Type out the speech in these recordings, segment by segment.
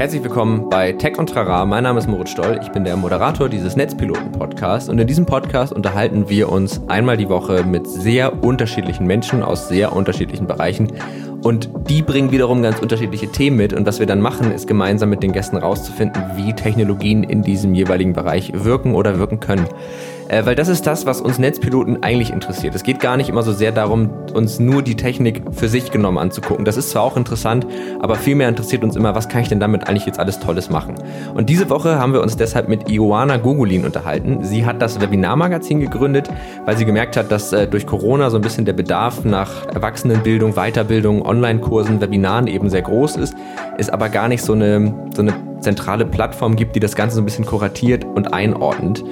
Herzlich willkommen bei Tech und Trara. Mein Name ist Moritz Stoll. Ich bin der Moderator dieses Netzpiloten-Podcasts. Und in diesem Podcast unterhalten wir uns einmal die Woche mit sehr unterschiedlichen Menschen aus sehr unterschiedlichen Bereichen. Und die bringen wiederum ganz unterschiedliche Themen mit. Und was wir dann machen, ist gemeinsam mit den Gästen rauszufinden, wie Technologien in diesem jeweiligen Bereich wirken oder wirken können. Äh, weil das ist das, was uns Netzpiloten eigentlich interessiert. Es geht gar nicht immer so sehr darum, uns nur die Technik für sich genommen anzugucken. Das ist zwar auch interessant, aber vielmehr interessiert uns immer, was kann ich denn damit eigentlich jetzt alles Tolles machen. Und diese Woche haben wir uns deshalb mit Ioana Gogolin unterhalten. Sie hat das Webinarmagazin gegründet, weil sie gemerkt hat, dass äh, durch Corona so ein bisschen der Bedarf nach Erwachsenenbildung, Weiterbildung, Online-Kursen, Webinaren eben sehr groß ist, ist aber gar nicht so eine, so eine zentrale Plattform gibt, die das Ganze so ein bisschen kuratiert und einordnet.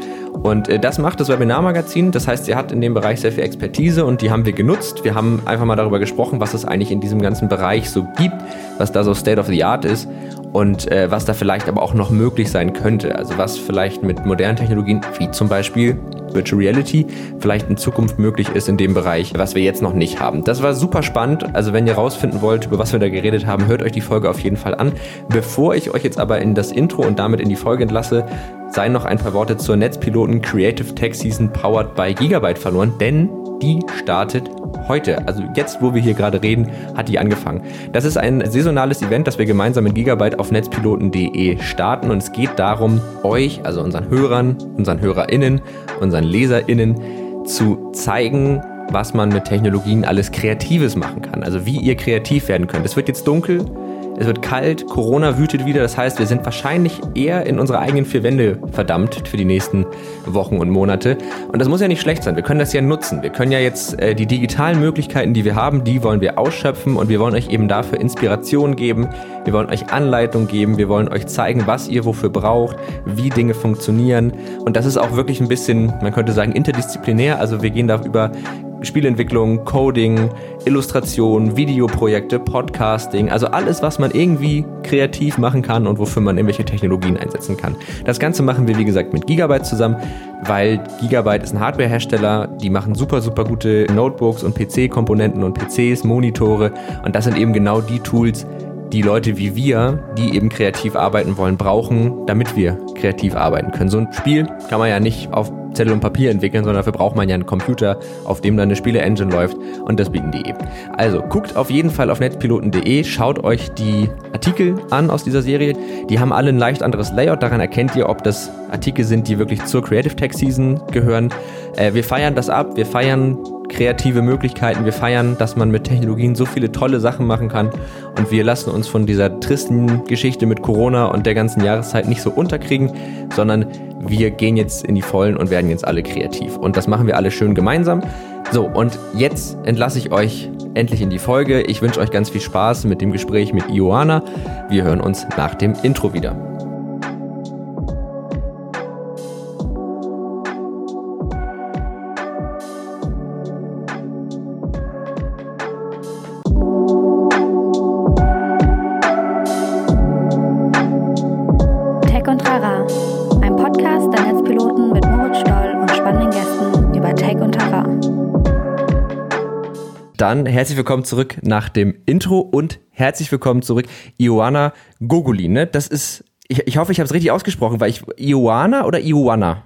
Und äh, das macht das Webinarmagazin. Das heißt, sie hat in dem Bereich sehr viel Expertise und die haben wir genutzt. Wir haben einfach mal darüber gesprochen, was es eigentlich in diesem ganzen Bereich so gibt, was da so State of the Art ist und äh, was da vielleicht aber auch noch möglich sein könnte. Also was vielleicht mit modernen Technologien, wie zum Beispiel Virtual Reality, vielleicht in Zukunft möglich ist in dem Bereich, was wir jetzt noch nicht haben. Das war super spannend. Also wenn ihr rausfinden wollt, über was wir da geredet haben, hört euch die Folge auf jeden Fall an. Bevor ich euch jetzt aber in das Intro und damit in die Folge entlasse, seien noch ein paar Worte zur Netzpiloten Creative Tech Season powered by Gigabyte verloren, denn die startet heute. Also jetzt, wo wir hier gerade reden, hat die angefangen. Das ist ein saisonales Event, das wir gemeinsam mit Gigabyte auf netzpiloten.de starten und es geht darum, euch, also unseren Hörern, unseren HörerInnen, unseren LeserInnen zu zeigen, was man mit Technologien alles Kreatives machen kann. Also wie ihr kreativ werden könnt. Es wird jetzt dunkel, es wird kalt, Corona wütet wieder. Das heißt, wir sind wahrscheinlich eher in unsere eigenen vier Wände verdammt für die nächsten Wochen und Monate. Und das muss ja nicht schlecht sein. Wir können das ja nutzen. Wir können ja jetzt äh, die digitalen Möglichkeiten, die wir haben, die wollen wir ausschöpfen und wir wollen euch eben dafür Inspiration geben. Wir wollen euch Anleitung geben. Wir wollen euch zeigen, was ihr wofür braucht, wie Dinge funktionieren. Und das ist auch wirklich ein bisschen, man könnte sagen, interdisziplinär. Also wir gehen da über Spielentwicklung, Coding, Illustration, Videoprojekte, Podcasting, also alles, was man irgendwie kreativ machen kann und wofür man irgendwelche Technologien einsetzen kann. Das Ganze machen wir, wie gesagt, mit Gigabyte zusammen, weil Gigabyte ist ein Hardwarehersteller, die machen super, super gute Notebooks und PC-Komponenten und PCs, Monitore und das sind eben genau die Tools, die Leute wie wir, die eben kreativ arbeiten wollen, brauchen, damit wir kreativ arbeiten können. So ein Spiel kann man ja nicht auf Zettel und Papier entwickeln, sondern dafür braucht man ja einen Computer, auf dem dann eine Spiele-Engine läuft und das bieten die eben. Also guckt auf jeden Fall auf netzpiloten.de, schaut euch die Artikel an aus dieser Serie. Die haben alle ein leicht anderes Layout, daran erkennt ihr, ob das Artikel sind, die wirklich zur Creative Tech Season gehören. Äh, wir feiern das ab, wir feiern kreative Möglichkeiten. Wir feiern, dass man mit Technologien so viele tolle Sachen machen kann. Und wir lassen uns von dieser tristen Geschichte mit Corona und der ganzen Jahreszeit nicht so unterkriegen, sondern wir gehen jetzt in die Vollen und werden jetzt alle kreativ. Und das machen wir alle schön gemeinsam. So, und jetzt entlasse ich euch endlich in die Folge. Ich wünsche euch ganz viel Spaß mit dem Gespräch mit Ioana. Wir hören uns nach dem Intro wieder. Herzlich willkommen zurück nach dem Intro und herzlich willkommen zurück, Ioana Gogolin. Ne? Das ist, ich, ich hoffe, ich habe es richtig ausgesprochen, weil ich, Ioana oder Ioana?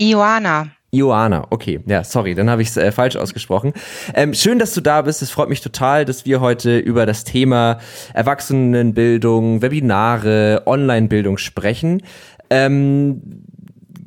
Ioana. Ioana, okay. Ja, sorry, dann habe ich es äh, falsch ausgesprochen. Ähm, schön, dass du da bist. Es freut mich total, dass wir heute über das Thema Erwachsenenbildung, Webinare, Onlinebildung sprechen. Ähm,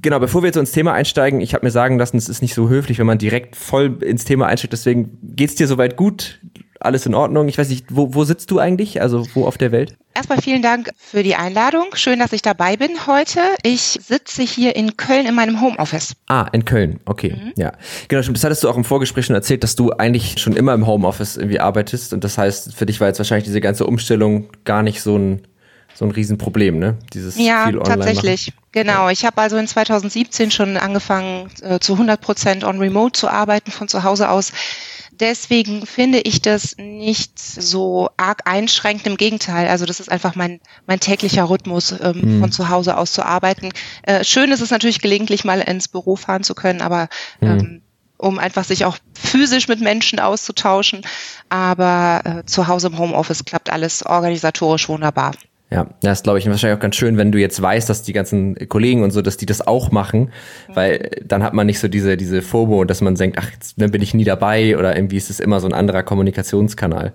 Genau, bevor wir jetzt ins Thema einsteigen, ich habe mir sagen lassen, es ist nicht so höflich, wenn man direkt voll ins Thema einsteigt. Deswegen geht's dir soweit gut? Alles in Ordnung? Ich weiß nicht, wo, wo sitzt du eigentlich? Also wo auf der Welt? Erstmal vielen Dank für die Einladung. Schön, dass ich dabei bin heute. Ich sitze hier in Köln in meinem Homeoffice. Ah, in Köln. Okay, mhm. ja. Genau. Das hattest du auch im Vorgespräch schon erzählt, dass du eigentlich schon immer im Homeoffice irgendwie arbeitest. Und das heißt, für dich war jetzt wahrscheinlich diese ganze Umstellung gar nicht so ein so ein Riesenproblem, ne? Dieses ja, viel online tatsächlich. Machen. Genau. Ich habe also in 2017 schon angefangen, äh, zu 100 Prozent on Remote zu arbeiten von zu Hause aus. Deswegen finde ich das nicht so arg einschränkend. Im Gegenteil, also das ist einfach mein, mein täglicher Rhythmus, ähm, mhm. von zu Hause aus zu arbeiten. Äh, schön ist es natürlich gelegentlich mal ins Büro fahren zu können, aber mhm. ähm, um einfach sich auch physisch mit Menschen auszutauschen. Aber äh, zu Hause im Homeoffice klappt alles organisatorisch wunderbar. Ja, das ist, glaube ich, wahrscheinlich auch ganz schön, wenn du jetzt weißt, dass die ganzen Kollegen und so, dass die das auch machen, weil dann hat man nicht so diese, diese FOMO, dass man denkt, ach, jetzt bin ich nie dabei oder irgendwie ist es immer so ein anderer Kommunikationskanal.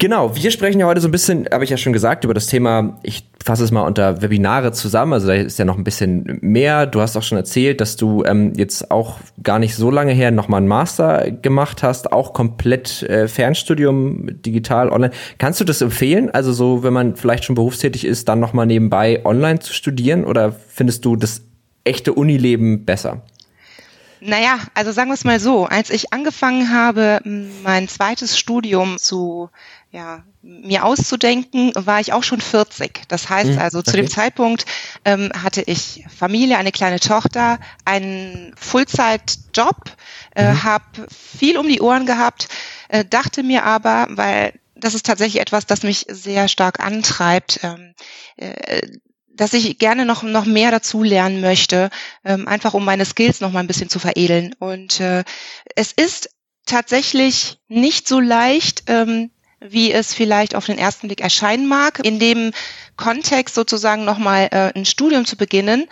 Genau, wir sprechen ja heute so ein bisschen, habe ich ja schon gesagt, über das Thema, ich fasse es mal unter Webinare zusammen, also da ist ja noch ein bisschen mehr. Du hast auch schon erzählt, dass du ähm, jetzt auch gar nicht so lange her nochmal einen Master gemacht hast, auch komplett äh, Fernstudium, digital, online. Kannst du das empfehlen? Also so, wenn man vielleicht schon berufstätig ist, dann nochmal nebenbei online zu studieren oder findest du das echte Unileben besser? Naja, also sagen wir es mal so, als ich angefangen habe, mein zweites Studium zu ja, mir auszudenken, war ich auch schon 40. Das heißt mhm, also, zu dem Zeitpunkt ähm, hatte ich Familie, eine kleine Tochter, einen Fullzeitjob, äh, mhm. habe viel um die Ohren gehabt, äh, dachte mir aber, weil das ist tatsächlich etwas, das mich sehr stark antreibt, ähm, äh, dass ich gerne noch, noch mehr dazu lernen möchte, ähm, einfach um meine Skills noch mal ein bisschen zu veredeln. Und äh, es ist tatsächlich nicht so leicht, ähm, wie es vielleicht auf den ersten Blick erscheinen mag, in dem Kontext sozusagen nochmal äh, ein Studium zu beginnen.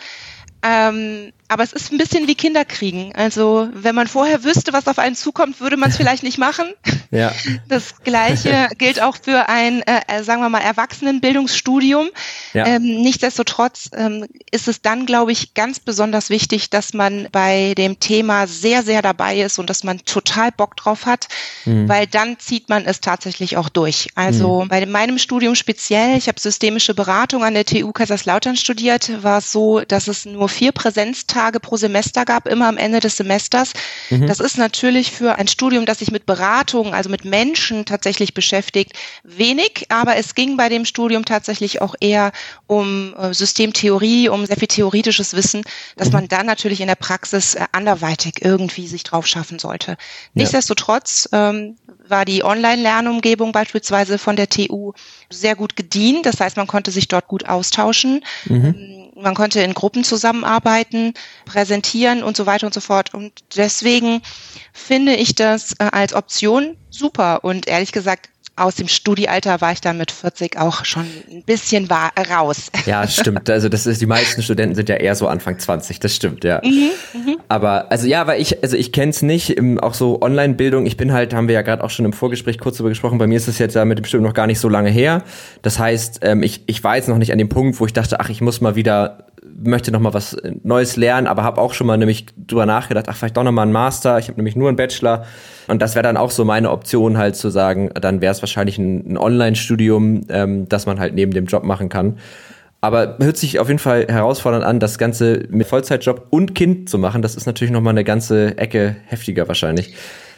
Ähm, aber es ist ein bisschen wie Kinderkriegen. Also wenn man vorher wüsste, was auf einen zukommt, würde man es vielleicht nicht machen. Ja. Das Gleiche gilt auch für ein, äh, äh, sagen wir mal, Erwachsenenbildungsstudium. Ja. Ähm, nichtsdestotrotz ähm, ist es dann, glaube ich, ganz besonders wichtig, dass man bei dem Thema sehr, sehr dabei ist und dass man total Bock drauf hat, mhm. weil dann zieht man es tatsächlich auch durch. Also mhm. bei meinem Studium speziell, ich habe systemische Beratung an der TU Kaiserslautern studiert, war es so, dass es nur vier Präsenztage Tage pro Semester gab, immer am Ende des Semesters. Mhm. Das ist natürlich für ein Studium, das sich mit Beratung, also mit Menschen tatsächlich beschäftigt, wenig, aber es ging bei dem Studium tatsächlich auch eher um äh, Systemtheorie, um sehr viel theoretisches Wissen, dass mhm. man dann natürlich in der Praxis äh, anderweitig irgendwie sich drauf schaffen sollte. Ja. Nichtsdestotrotz ähm, war die Online-Lernumgebung beispielsweise von der TU sehr gut gedient. Das heißt, man konnte sich dort gut austauschen. Mhm. Man konnte in Gruppen zusammenarbeiten, präsentieren und so weiter und so fort. Und deswegen finde ich das äh, als Option super. Und ehrlich gesagt, aus dem Studiealter war ich dann mit 40 auch schon ein bisschen war, raus. Ja, stimmt. Also das ist, die meisten Studenten sind ja eher so Anfang 20, das stimmt, ja. Mhm, mhm. Aber also ja, weil ich, also ich kenne es nicht, auch so Online-Bildung, ich bin halt, haben wir ja gerade auch schon im Vorgespräch kurz darüber gesprochen, bei mir ist es jetzt ja mit dem Studium noch gar nicht so lange her. Das heißt, ähm, ich, ich war jetzt noch nicht an dem Punkt, wo ich dachte, ach, ich muss mal wieder möchte noch mal was Neues lernen, aber habe auch schon mal nämlich drüber nachgedacht, ach, vielleicht doch noch mal einen Master. Ich habe nämlich nur einen Bachelor und das wäre dann auch so meine Option halt zu sagen, dann wäre es wahrscheinlich ein, ein Online-Studium, ähm, das man halt neben dem Job machen kann. Aber hört sich auf jeden Fall herausfordernd an, das Ganze mit Vollzeitjob und Kind zu machen. Das ist natürlich noch mal eine ganze Ecke heftiger wahrscheinlich.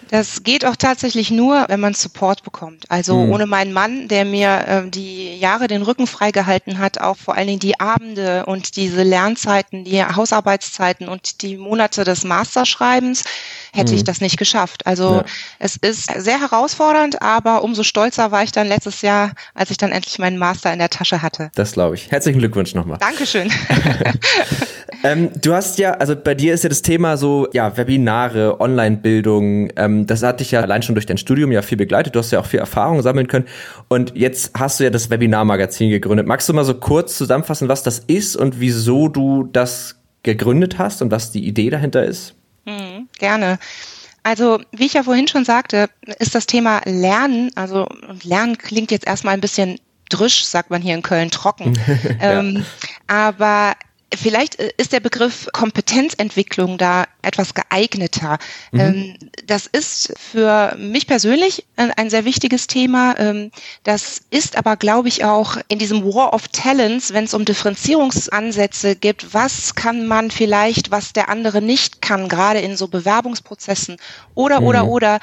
Das geht auch tatsächlich nur, wenn man Support bekommt. Also mhm. ohne meinen Mann, der mir äh, die Jahre den Rücken freigehalten hat, auch vor allen Dingen die Abende und diese Lernzeiten, die Hausarbeitszeiten und die Monate des Masterschreibens, hätte mhm. ich das nicht geschafft. Also ja. es ist sehr herausfordernd, aber umso stolzer war ich dann letztes Jahr, als ich dann endlich meinen Master in der Tasche hatte. Das glaube ich. Herzlichen Glückwunsch nochmal. Dankeschön. ähm, du hast ja, also bei dir ist ja das Thema so, ja, Webinare, Online-Bildung, ähm, das hat dich ja allein schon durch dein Studium ja viel begleitet. Du hast ja auch viel Erfahrung sammeln können. Und jetzt hast du ja das Webinar-Magazin gegründet. Magst du mal so kurz zusammenfassen, was das ist und wieso du das gegründet hast und was die Idee dahinter ist? Mhm, gerne. Also, wie ich ja vorhin schon sagte, ist das Thema Lernen, also Lernen klingt jetzt erstmal ein bisschen drisch, sagt man hier in Köln, trocken. ja. ähm, aber Vielleicht äh, ist der Begriff Kompetenzentwicklung da etwas geeigneter. Mhm. Ähm, das ist für mich persönlich ein sehr wichtiges Thema. Ähm, das ist aber, glaube ich, auch in diesem War of Talents, wenn es um Differenzierungsansätze gibt, was kann man vielleicht, was der andere nicht kann, gerade in so Bewerbungsprozessen oder, mhm. oder, oder,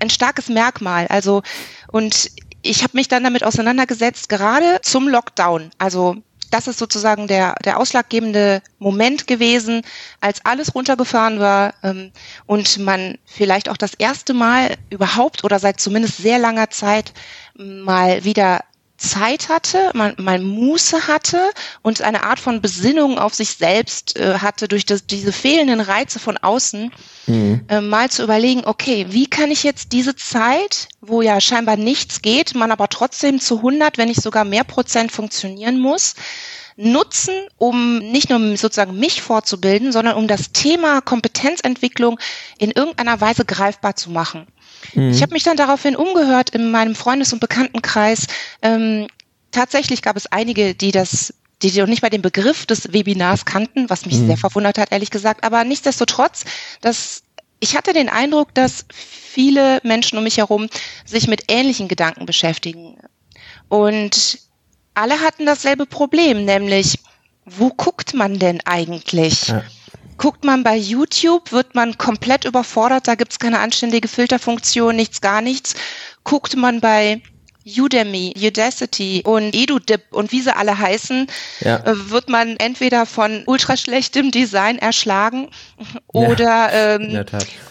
ein starkes Merkmal. Also, und ich habe mich dann damit auseinandergesetzt, gerade zum Lockdown. Also das ist sozusagen der, der ausschlaggebende Moment gewesen, als alles runtergefahren war ähm, und man vielleicht auch das erste Mal überhaupt oder seit zumindest sehr langer Zeit mal wieder Zeit hatte, man mal Muße hatte und eine Art von Besinnung auf sich selbst äh, hatte durch das, diese fehlenden Reize von außen, mhm. äh, mal zu überlegen, okay, wie kann ich jetzt diese Zeit, wo ja scheinbar nichts geht, man aber trotzdem zu 100, wenn nicht sogar mehr Prozent funktionieren muss, nutzen, um nicht nur sozusagen mich fortzubilden, sondern um das Thema Kompetenzentwicklung in irgendeiner Weise greifbar zu machen. Mhm. Ich habe mich dann daraufhin umgehört in meinem Freundes- und Bekanntenkreis. Ähm, tatsächlich gab es einige, die das die noch nicht mal den Begriff des Webinars kannten, was mich mhm. sehr verwundert hat, ehrlich gesagt. Aber nichtsdestotrotz, dass ich hatte den Eindruck, dass viele Menschen um mich herum sich mit ähnlichen Gedanken beschäftigen. Und alle hatten dasselbe Problem, nämlich, wo guckt man denn eigentlich? Ja. Guckt man bei YouTube, wird man komplett überfordert, da gibt's keine anständige Filterfunktion, nichts, gar nichts. Guckt man bei Udemy, Udacity und EduDip und wie sie alle heißen, ja. Äh, wird man entweder von ultra schlechtem Design erschlagen oder ja, ähm,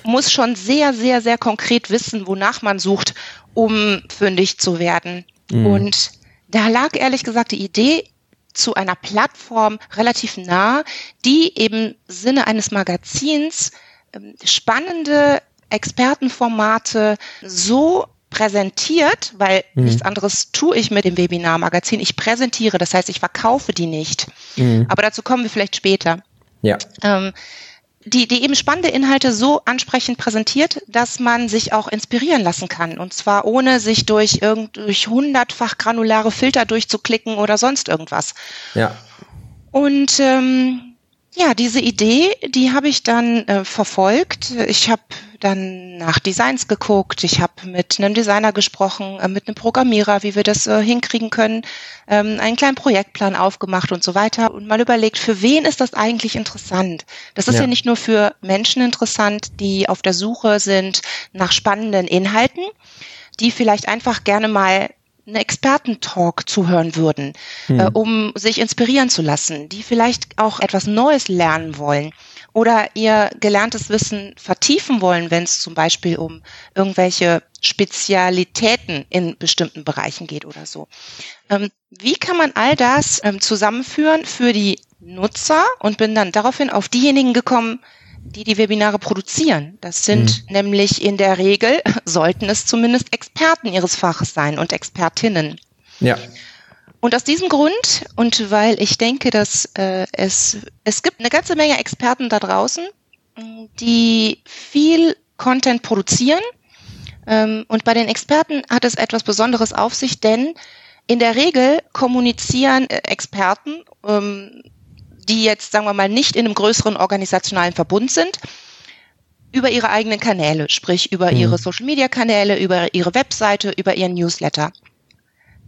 muss schon sehr, sehr, sehr konkret wissen, wonach man sucht, um fündig zu werden. Mhm. Und da lag ehrlich gesagt die Idee zu einer Plattform relativ nah, die eben Sinne eines Magazins ähm, spannende Expertenformate so präsentiert, weil mhm. nichts anderes tue ich mit dem Webinar-Magazin. Ich präsentiere, das heißt, ich verkaufe die nicht. Mhm. Aber dazu kommen wir vielleicht später. Ja. Ähm, die, die eben spannende Inhalte so ansprechend präsentiert, dass man sich auch inspirieren lassen kann. Und zwar ohne sich durch irgend, durch hundertfach granulare Filter durchzuklicken oder sonst irgendwas. Ja. Und ähm, ja, diese Idee, die habe ich dann äh, verfolgt. Ich habe dann nach Designs geguckt. Ich habe mit einem Designer gesprochen, äh, mit einem Programmierer, wie wir das äh, hinkriegen können, ähm, einen kleinen Projektplan aufgemacht und so weiter und mal überlegt, für wen ist das eigentlich interessant? Das ist ja, ja nicht nur für Menschen interessant, die auf der Suche sind nach spannenden Inhalten, die vielleicht einfach gerne mal einen Expertentalk zuhören würden, hm. äh, um sich inspirieren zu lassen, die vielleicht auch etwas Neues lernen wollen oder ihr gelerntes Wissen vertiefen wollen, wenn es zum Beispiel um irgendwelche Spezialitäten in bestimmten Bereichen geht oder so. Ähm, wie kann man all das ähm, zusammenführen für die Nutzer und bin dann daraufhin auf diejenigen gekommen, die die Webinare produzieren. Das sind mhm. nämlich in der Regel, sollten es zumindest Experten ihres Faches sein und Expertinnen. Ja. Und aus diesem Grund und weil ich denke, dass äh, es, es gibt eine ganze Menge Experten da draußen, die viel Content produzieren. Ähm, und bei den Experten hat es etwas Besonderes auf sich, denn in der Regel kommunizieren äh, Experten ähm, die jetzt, sagen wir mal, nicht in einem größeren organisationalen Verbund sind, über ihre eigenen Kanäle, sprich über mhm. ihre Social-Media-Kanäle, über ihre Webseite, über ihren Newsletter.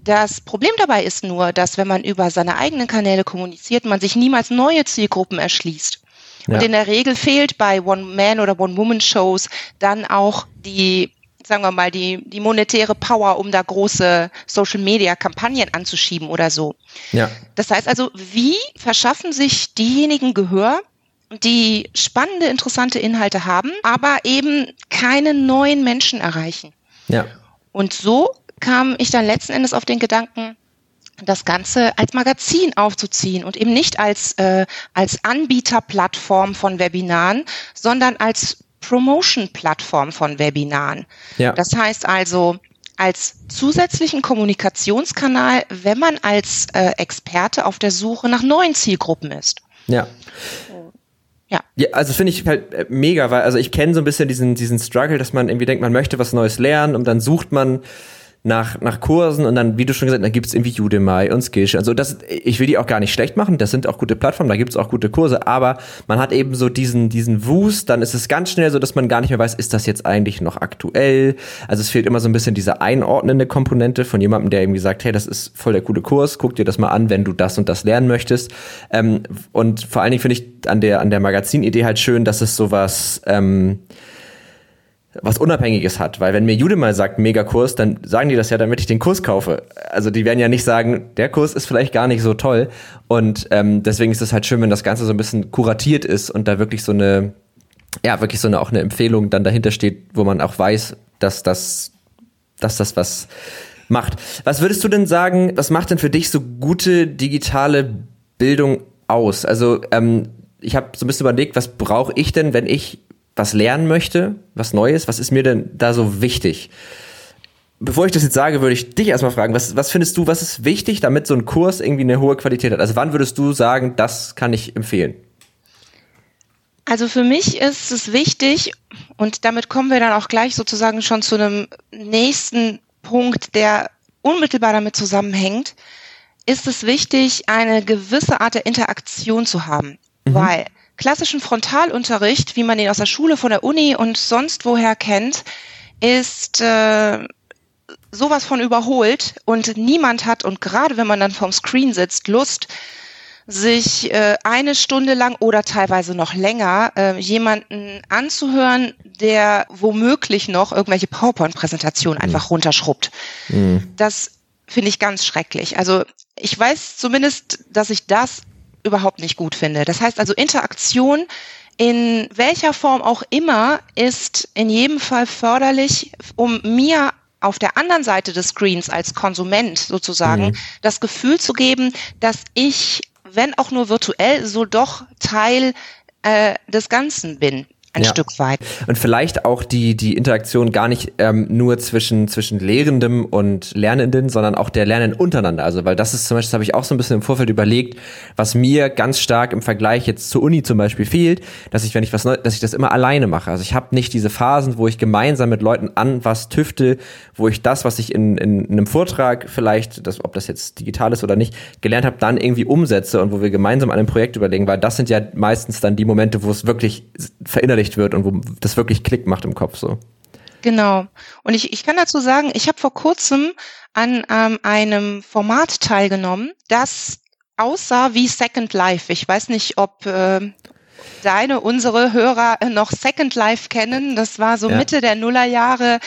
Das Problem dabei ist nur, dass wenn man über seine eigenen Kanäle kommuniziert, man sich niemals neue Zielgruppen erschließt. Ja. Und in der Regel fehlt bei One-Man- oder One-Woman-Shows dann auch die sagen wir mal, die, die monetäre Power, um da große Social-Media-Kampagnen anzuschieben oder so. Ja. Das heißt also, wie verschaffen sich diejenigen Gehör, die spannende, interessante Inhalte haben, aber eben keine neuen Menschen erreichen? Ja. Und so kam ich dann letzten Endes auf den Gedanken, das Ganze als Magazin aufzuziehen und eben nicht als, äh, als Anbieterplattform von Webinaren, sondern als Promotion-Plattform von Webinaren. Ja. Das heißt also, als zusätzlichen Kommunikationskanal, wenn man als äh, Experte auf der Suche nach neuen Zielgruppen ist. Ja. Ja. ja also finde ich halt äh, mega, weil also ich kenne so ein bisschen diesen diesen Struggle, dass man irgendwie denkt, man möchte was Neues lernen und dann sucht man nach, nach Kursen und dann, wie du schon gesagt hast, da gibt's irgendwie Udemy und Skillshare. Also das, ich will die auch gar nicht schlecht machen, das sind auch gute Plattformen, da gibt's auch gute Kurse, aber man hat eben so diesen, diesen Wust, dann ist es ganz schnell so, dass man gar nicht mehr weiß, ist das jetzt eigentlich noch aktuell? Also es fehlt immer so ein bisschen diese einordnende Komponente von jemandem, der irgendwie sagt, hey, das ist voll der coole Kurs, guck dir das mal an, wenn du das und das lernen möchtest. Ähm, und vor allen Dingen finde ich an der, an der Magazinidee halt schön, dass es sowas, ähm, was Unabhängiges hat. Weil wenn mir Jude mal sagt, Megakurs, dann sagen die das ja, damit ich den Kurs kaufe. Also die werden ja nicht sagen, der Kurs ist vielleicht gar nicht so toll. Und ähm, deswegen ist es halt schön, wenn das Ganze so ein bisschen kuratiert ist und da wirklich so eine, ja, wirklich so eine auch eine Empfehlung dann dahinter steht, wo man auch weiß, dass das, dass das was macht. Was würdest du denn sagen, was macht denn für dich so gute digitale Bildung aus? Also ähm, ich habe so ein bisschen überlegt, was brauche ich denn, wenn ich was lernen möchte, was Neues, was ist mir denn da so wichtig? Bevor ich das jetzt sage, würde ich dich erstmal fragen, was, was findest du, was ist wichtig, damit so ein Kurs irgendwie eine hohe Qualität hat? Also wann würdest du sagen, das kann ich empfehlen? Also für mich ist es wichtig, und damit kommen wir dann auch gleich sozusagen schon zu einem nächsten Punkt, der unmittelbar damit zusammenhängt, ist es wichtig, eine gewisse Art der Interaktion zu haben. Mhm. Weil klassischen Frontalunterricht, wie man ihn aus der Schule, von der Uni und sonst woher kennt, ist äh, sowas von überholt und niemand hat, und gerade wenn man dann vorm Screen sitzt, Lust, sich äh, eine Stunde lang oder teilweise noch länger äh, jemanden anzuhören, der womöglich noch irgendwelche PowerPoint-Präsentationen mhm. einfach runterschrubbt. Mhm. Das finde ich ganz schrecklich. Also ich weiß zumindest, dass ich das überhaupt nicht gut finde. Das heißt also Interaktion in welcher Form auch immer ist in jedem Fall förderlich, um mir auf der anderen Seite des Screens als Konsument sozusagen mhm. das Gefühl zu geben, dass ich wenn auch nur virtuell, so doch Teil äh, des Ganzen bin ein ja. Stück weit. Und vielleicht auch die, die Interaktion gar nicht ähm, nur zwischen, zwischen Lehrendem und Lernenden, sondern auch der Lernenden untereinander. Also, weil das ist zum Beispiel, das habe ich auch so ein bisschen im Vorfeld überlegt, was mir ganz stark im Vergleich jetzt zur Uni zum Beispiel fehlt, dass ich, wenn ich was neu, dass ich das immer alleine mache. Also ich habe nicht diese Phasen, wo ich gemeinsam mit Leuten an was tüfte, wo ich das, was ich in, in, in einem Vortrag vielleicht, das, ob das jetzt digital ist oder nicht, gelernt habe, dann irgendwie umsetze und wo wir gemeinsam an einem Projekt überlegen, weil das sind ja meistens dann die Momente, wo es wirklich verinnerlicht verinnerlicht wird und wo das wirklich Klick macht im Kopf so. Genau. Und ich, ich kann dazu sagen, ich habe vor kurzem an ähm, einem Format teilgenommen, das aussah wie Second Life. Ich weiß nicht, ob äh, deine, unsere Hörer noch Second Life kennen. Das war so ja. Mitte der Nullerjahre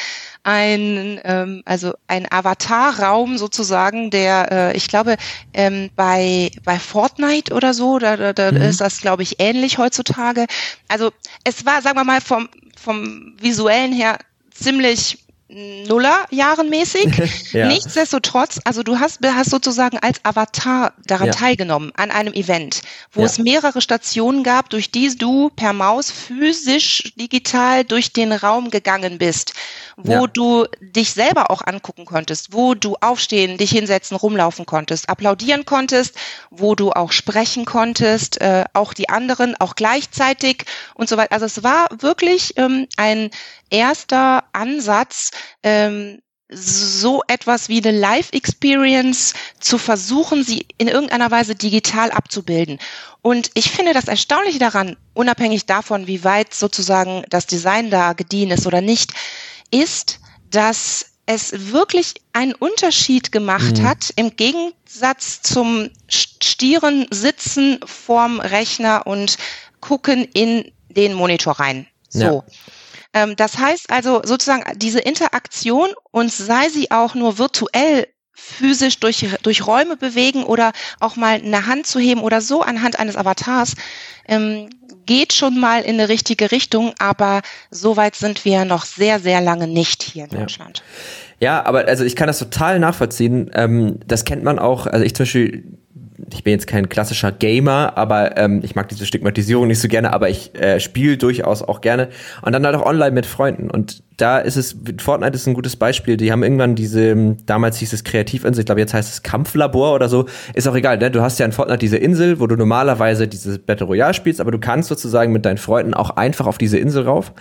ein, ähm, also ein Avatar-Raum sozusagen, der, äh, ich glaube, ähm, bei, bei Fortnite oder so, da, da, da mhm. ist das, glaube ich, ähnlich heutzutage. Also es war, sagen wir mal, vom, vom visuellen her ziemlich Nullerjahren mäßig. ja. Nichtsdestotrotz, also du hast, hast sozusagen als Avatar daran ja. teilgenommen, an einem Event, wo ja. es mehrere Stationen gab, durch die du per Maus physisch, digital durch den Raum gegangen bist, wo du dich selber auch angucken konntest, wo du aufstehen, dich hinsetzen, rumlaufen konntest, applaudieren konntest, wo du auch sprechen konntest, äh, auch die anderen, auch gleichzeitig und so weiter. Also es war wirklich ähm, ein erster Ansatz, ähm, so etwas wie eine Live-Experience zu versuchen, sie in irgendeiner Weise digital abzubilden. Und ich finde das Erstaunliche daran, unabhängig davon, wie weit sozusagen das Design da gediehen ist oder nicht, ist, dass es wirklich einen Unterschied gemacht mhm. hat im Gegensatz zum stieren Sitzen vorm Rechner und gucken in den Monitor rein. So. Ja. Ähm, das heißt also sozusagen diese Interaktion und sei sie auch nur virtuell physisch durch, durch Räume bewegen oder auch mal eine Hand zu heben oder so anhand eines Avatars, ähm, geht schon mal in eine richtige Richtung, aber so weit sind wir noch sehr, sehr lange nicht hier in ja. Deutschland. Ja, aber also ich kann das total nachvollziehen. Ähm, das kennt man auch. Also ich zum Beispiel ich bin jetzt kein klassischer Gamer, aber ähm, ich mag diese Stigmatisierung nicht so gerne, aber ich äh, spiele durchaus auch gerne. Und dann halt auch online mit Freunden. Und da ist es, Fortnite ist ein gutes Beispiel. Die haben irgendwann diese, damals hieß es Kreativinsel, ich glaube jetzt heißt es Kampflabor oder so. Ist auch egal, ne? Du hast ja in Fortnite diese Insel, wo du normalerweise dieses Battle Royale spielst, aber du kannst sozusagen mit deinen Freunden auch einfach auf diese Insel rauf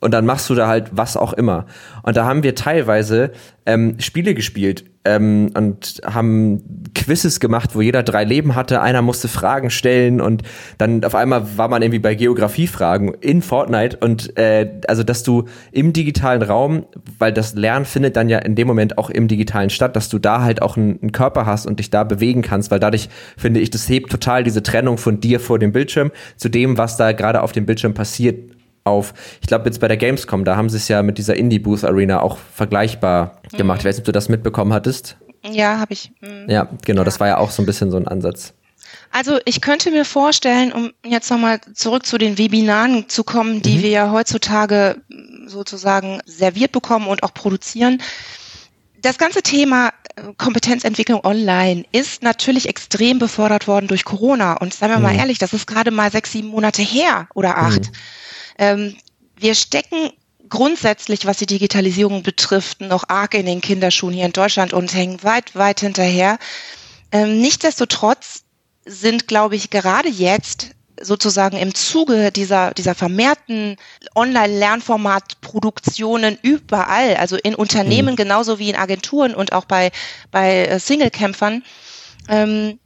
und dann machst du da halt was auch immer. Und da haben wir teilweise ähm, Spiele gespielt ähm, und haben Quizzes gemacht, wo jeder drei Leben hatte. Einer musste Fragen stellen und dann auf einmal war man irgendwie bei Geografiefragen in Fortnite und äh, also dass du im digitalen Raum, weil das Lernen findet dann ja in dem Moment auch im digitalen statt, dass du da halt auch einen, einen Körper hast und dich da bewegen kannst, weil dadurch finde ich, das hebt total diese Trennung von dir vor dem Bildschirm zu dem, was da gerade auf dem Bildschirm passiert auf, ich glaube jetzt bei der Gamescom, da haben sie es ja mit dieser Indie Booth Arena auch vergleichbar mhm. gemacht. Ich weiß nicht, ob du das mitbekommen hattest. Ja, habe ich. Mhm. Ja, genau, ja. das war ja auch so ein bisschen so ein Ansatz. Also ich könnte mir vorstellen, um jetzt nochmal zurück zu den Webinaren zu kommen, die mhm. wir ja heutzutage sozusagen serviert bekommen und auch produzieren, das ganze Thema äh, Kompetenzentwicklung online ist natürlich extrem befördert worden durch Corona. Und seien wir mhm. mal ehrlich, das ist gerade mal sechs, sieben Monate her oder acht. Mhm. Ähm, wir stecken grundsätzlich, was die Digitalisierung betrifft, noch arg in den Kinderschuhen hier in Deutschland und hängen weit, weit hinterher. Ähm, nichtsdestotrotz sind, glaube ich, gerade jetzt sozusagen im Zuge dieser, dieser vermehrten Online-Lernformatproduktionen überall, also in Unternehmen mhm. genauso wie in Agenturen und auch bei, bei äh, Singlekämpfern, ähm,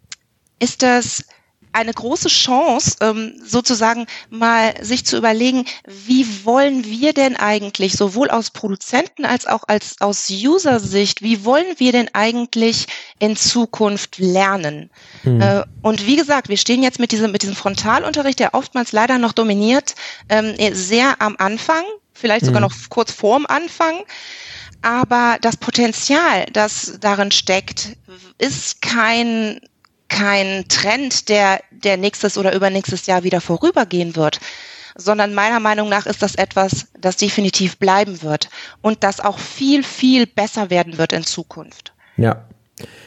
ist das eine große Chance, ähm, sozusagen mal sich zu überlegen, wie wollen wir denn eigentlich sowohl aus Produzenten als auch als aus User-Sicht, wie wollen wir denn eigentlich in Zukunft lernen? Mhm. Und wie gesagt, wir stehen jetzt mit diesem mit diesem Frontalunterricht, der oftmals leider noch dominiert, ähm, sehr am Anfang, vielleicht sogar mhm. noch kurz vorm Anfang. Aber das Potenzial, das darin steckt, ist kein kein Trend, der, der nächstes oder übernächstes Jahr wieder vorübergehen wird, sondern meiner Meinung nach ist das etwas, das definitiv bleiben wird und das auch viel, viel besser werden wird in Zukunft. Ja,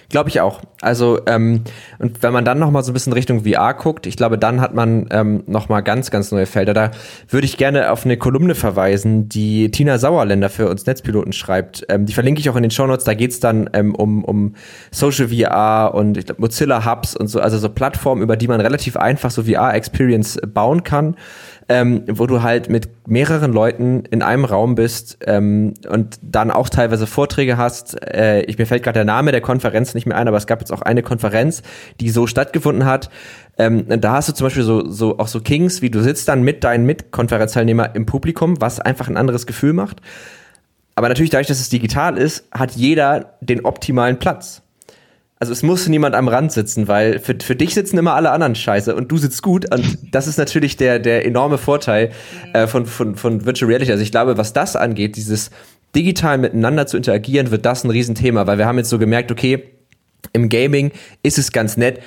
Glaube ich auch. Also ähm, und wenn man dann noch mal so ein bisschen Richtung VR guckt, ich glaube, dann hat man ähm, noch mal ganz, ganz neue Felder. Da würde ich gerne auf eine Kolumne verweisen, die Tina Sauerländer für uns Netzpiloten schreibt. Ähm, die verlinke ich auch in den Shownotes. Da geht's dann ähm, um, um Social VR und ich glaub, Mozilla Hubs und so, also so Plattformen, über die man relativ einfach so VR-Experience bauen kann ähm, wo du halt mit mehreren Leuten in einem Raum bist ähm, und dann auch teilweise Vorträge hast. Äh, ich mir fällt gerade der Name der Konferenz nicht mehr ein, aber es gab jetzt auch eine Konferenz, die so stattgefunden hat. Ähm, da hast du zum Beispiel so, so auch so Kings, wie du sitzt dann mit deinen Mitkonferenzteilnehmer im Publikum, was einfach ein anderes Gefühl macht. Aber natürlich dadurch, dass es digital ist, hat jeder den optimalen Platz. Also es muss niemand am Rand sitzen, weil für, für dich sitzen immer alle anderen scheiße und du sitzt gut. Und das ist natürlich der, der enorme Vorteil äh, von, von, von Virtual Reality. Also ich glaube, was das angeht, dieses digital miteinander zu interagieren, wird das ein Riesenthema, weil wir haben jetzt so gemerkt, okay, im Gaming ist es ganz nett,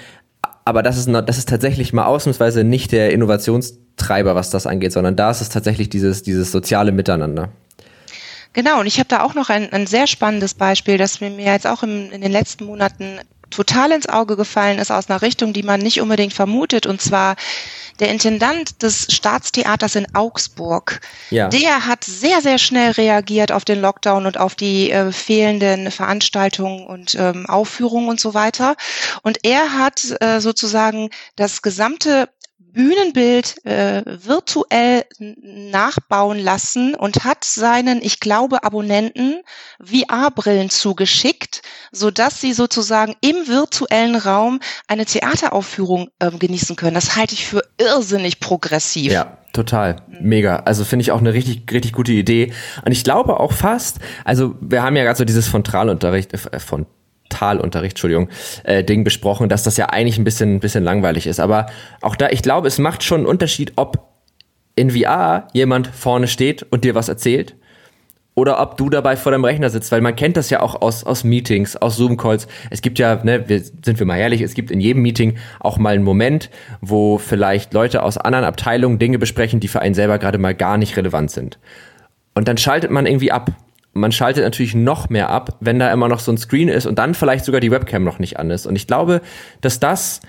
aber das ist, das ist tatsächlich mal ausnahmsweise nicht der Innovationstreiber, was das angeht, sondern da ist es tatsächlich dieses, dieses soziale Miteinander. Genau, und ich habe da auch noch ein, ein sehr spannendes Beispiel, das mir jetzt auch im, in den letzten Monaten total ins Auge gefallen ist aus einer Richtung, die man nicht unbedingt vermutet, und zwar der Intendant des Staatstheaters in Augsburg, ja. der hat sehr, sehr schnell reagiert auf den Lockdown und auf die äh, fehlenden Veranstaltungen und ähm, Aufführungen und so weiter. Und er hat äh, sozusagen das gesamte Bühnenbild äh, virtuell nachbauen lassen und hat seinen, ich glaube, Abonnenten VR-Brillen zugeschickt, so dass sie sozusagen im virtuellen Raum eine Theateraufführung äh, genießen können. Das halte ich für irrsinnig progressiv. Ja, Total, mega. Also finde ich auch eine richtig, richtig gute Idee. Und ich glaube auch fast, also wir haben ja gerade so dieses Frontalunterricht, äh, von Talunterricht, Entschuldigung, äh, Ding besprochen, dass das ja eigentlich ein bisschen, bisschen langweilig ist. Aber auch da, ich glaube, es macht schon einen Unterschied, ob in VR jemand vorne steht und dir was erzählt oder ob du dabei vor dem Rechner sitzt, weil man kennt das ja auch aus, aus Meetings, aus Zoom-Calls. Es gibt ja, ne, wir, sind wir mal ehrlich, es gibt in jedem Meeting auch mal einen Moment, wo vielleicht Leute aus anderen Abteilungen Dinge besprechen, die für einen selber gerade mal gar nicht relevant sind. Und dann schaltet man irgendwie ab man schaltet natürlich noch mehr ab, wenn da immer noch so ein Screen ist und dann vielleicht sogar die Webcam noch nicht an ist. Und ich glaube, dass das,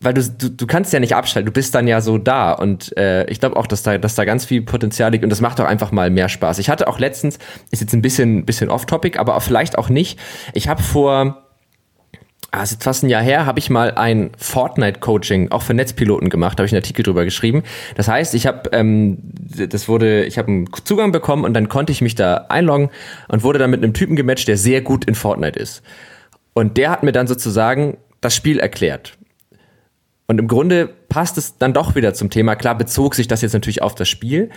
weil du, du, du kannst ja nicht abschalten, du bist dann ja so da. Und äh, ich glaube auch, dass da, dass da ganz viel Potenzial liegt und das macht doch einfach mal mehr Spaß. Ich hatte auch letztens, ist jetzt ein bisschen, bisschen off-topic, aber vielleicht auch nicht. Ich habe vor ah, ist jetzt fast ein Jahr her, habe ich mal ein Fortnite-Coaching auch für Netzpiloten gemacht, habe ich einen Artikel drüber geschrieben. Das heißt, ich habe ähm, das wurde, ich habe einen Zugang bekommen und dann konnte ich mich da einloggen und wurde dann mit einem Typen gematcht, der sehr gut in Fortnite ist. Und der hat mir dann sozusagen das Spiel erklärt. Und im Grunde passt es dann doch wieder zum Thema. Klar bezog sich das jetzt natürlich auf das Spiel,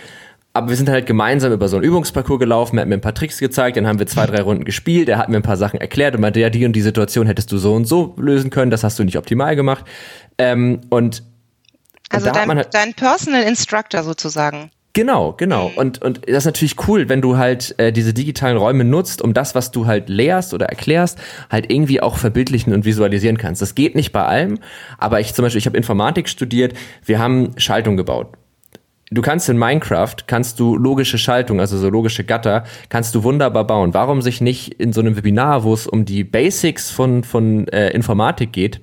aber wir sind halt gemeinsam über so einen Übungsparcours gelaufen, er hat mir ein paar Tricks gezeigt, dann haben wir zwei, drei Runden gespielt, er hat mir ein paar Sachen erklärt und meinte, ja, die und die Situation hättest du so und so lösen können, das hast du nicht optimal gemacht. Ähm, und also und dein, halt, dein Personal Instructor sozusagen. Genau, genau. Mhm. Und, und das ist natürlich cool, wenn du halt äh, diese digitalen Räume nutzt, um das, was du halt lehrst oder erklärst, halt irgendwie auch verbildlichen und visualisieren kannst. Das geht nicht bei allem, aber ich zum Beispiel, ich habe Informatik studiert, wir haben Schaltung gebaut du kannst in Minecraft, kannst du logische Schaltung, also so logische Gatter, kannst du wunderbar bauen. Warum sich nicht in so einem Webinar, wo es um die Basics von, von äh, Informatik geht,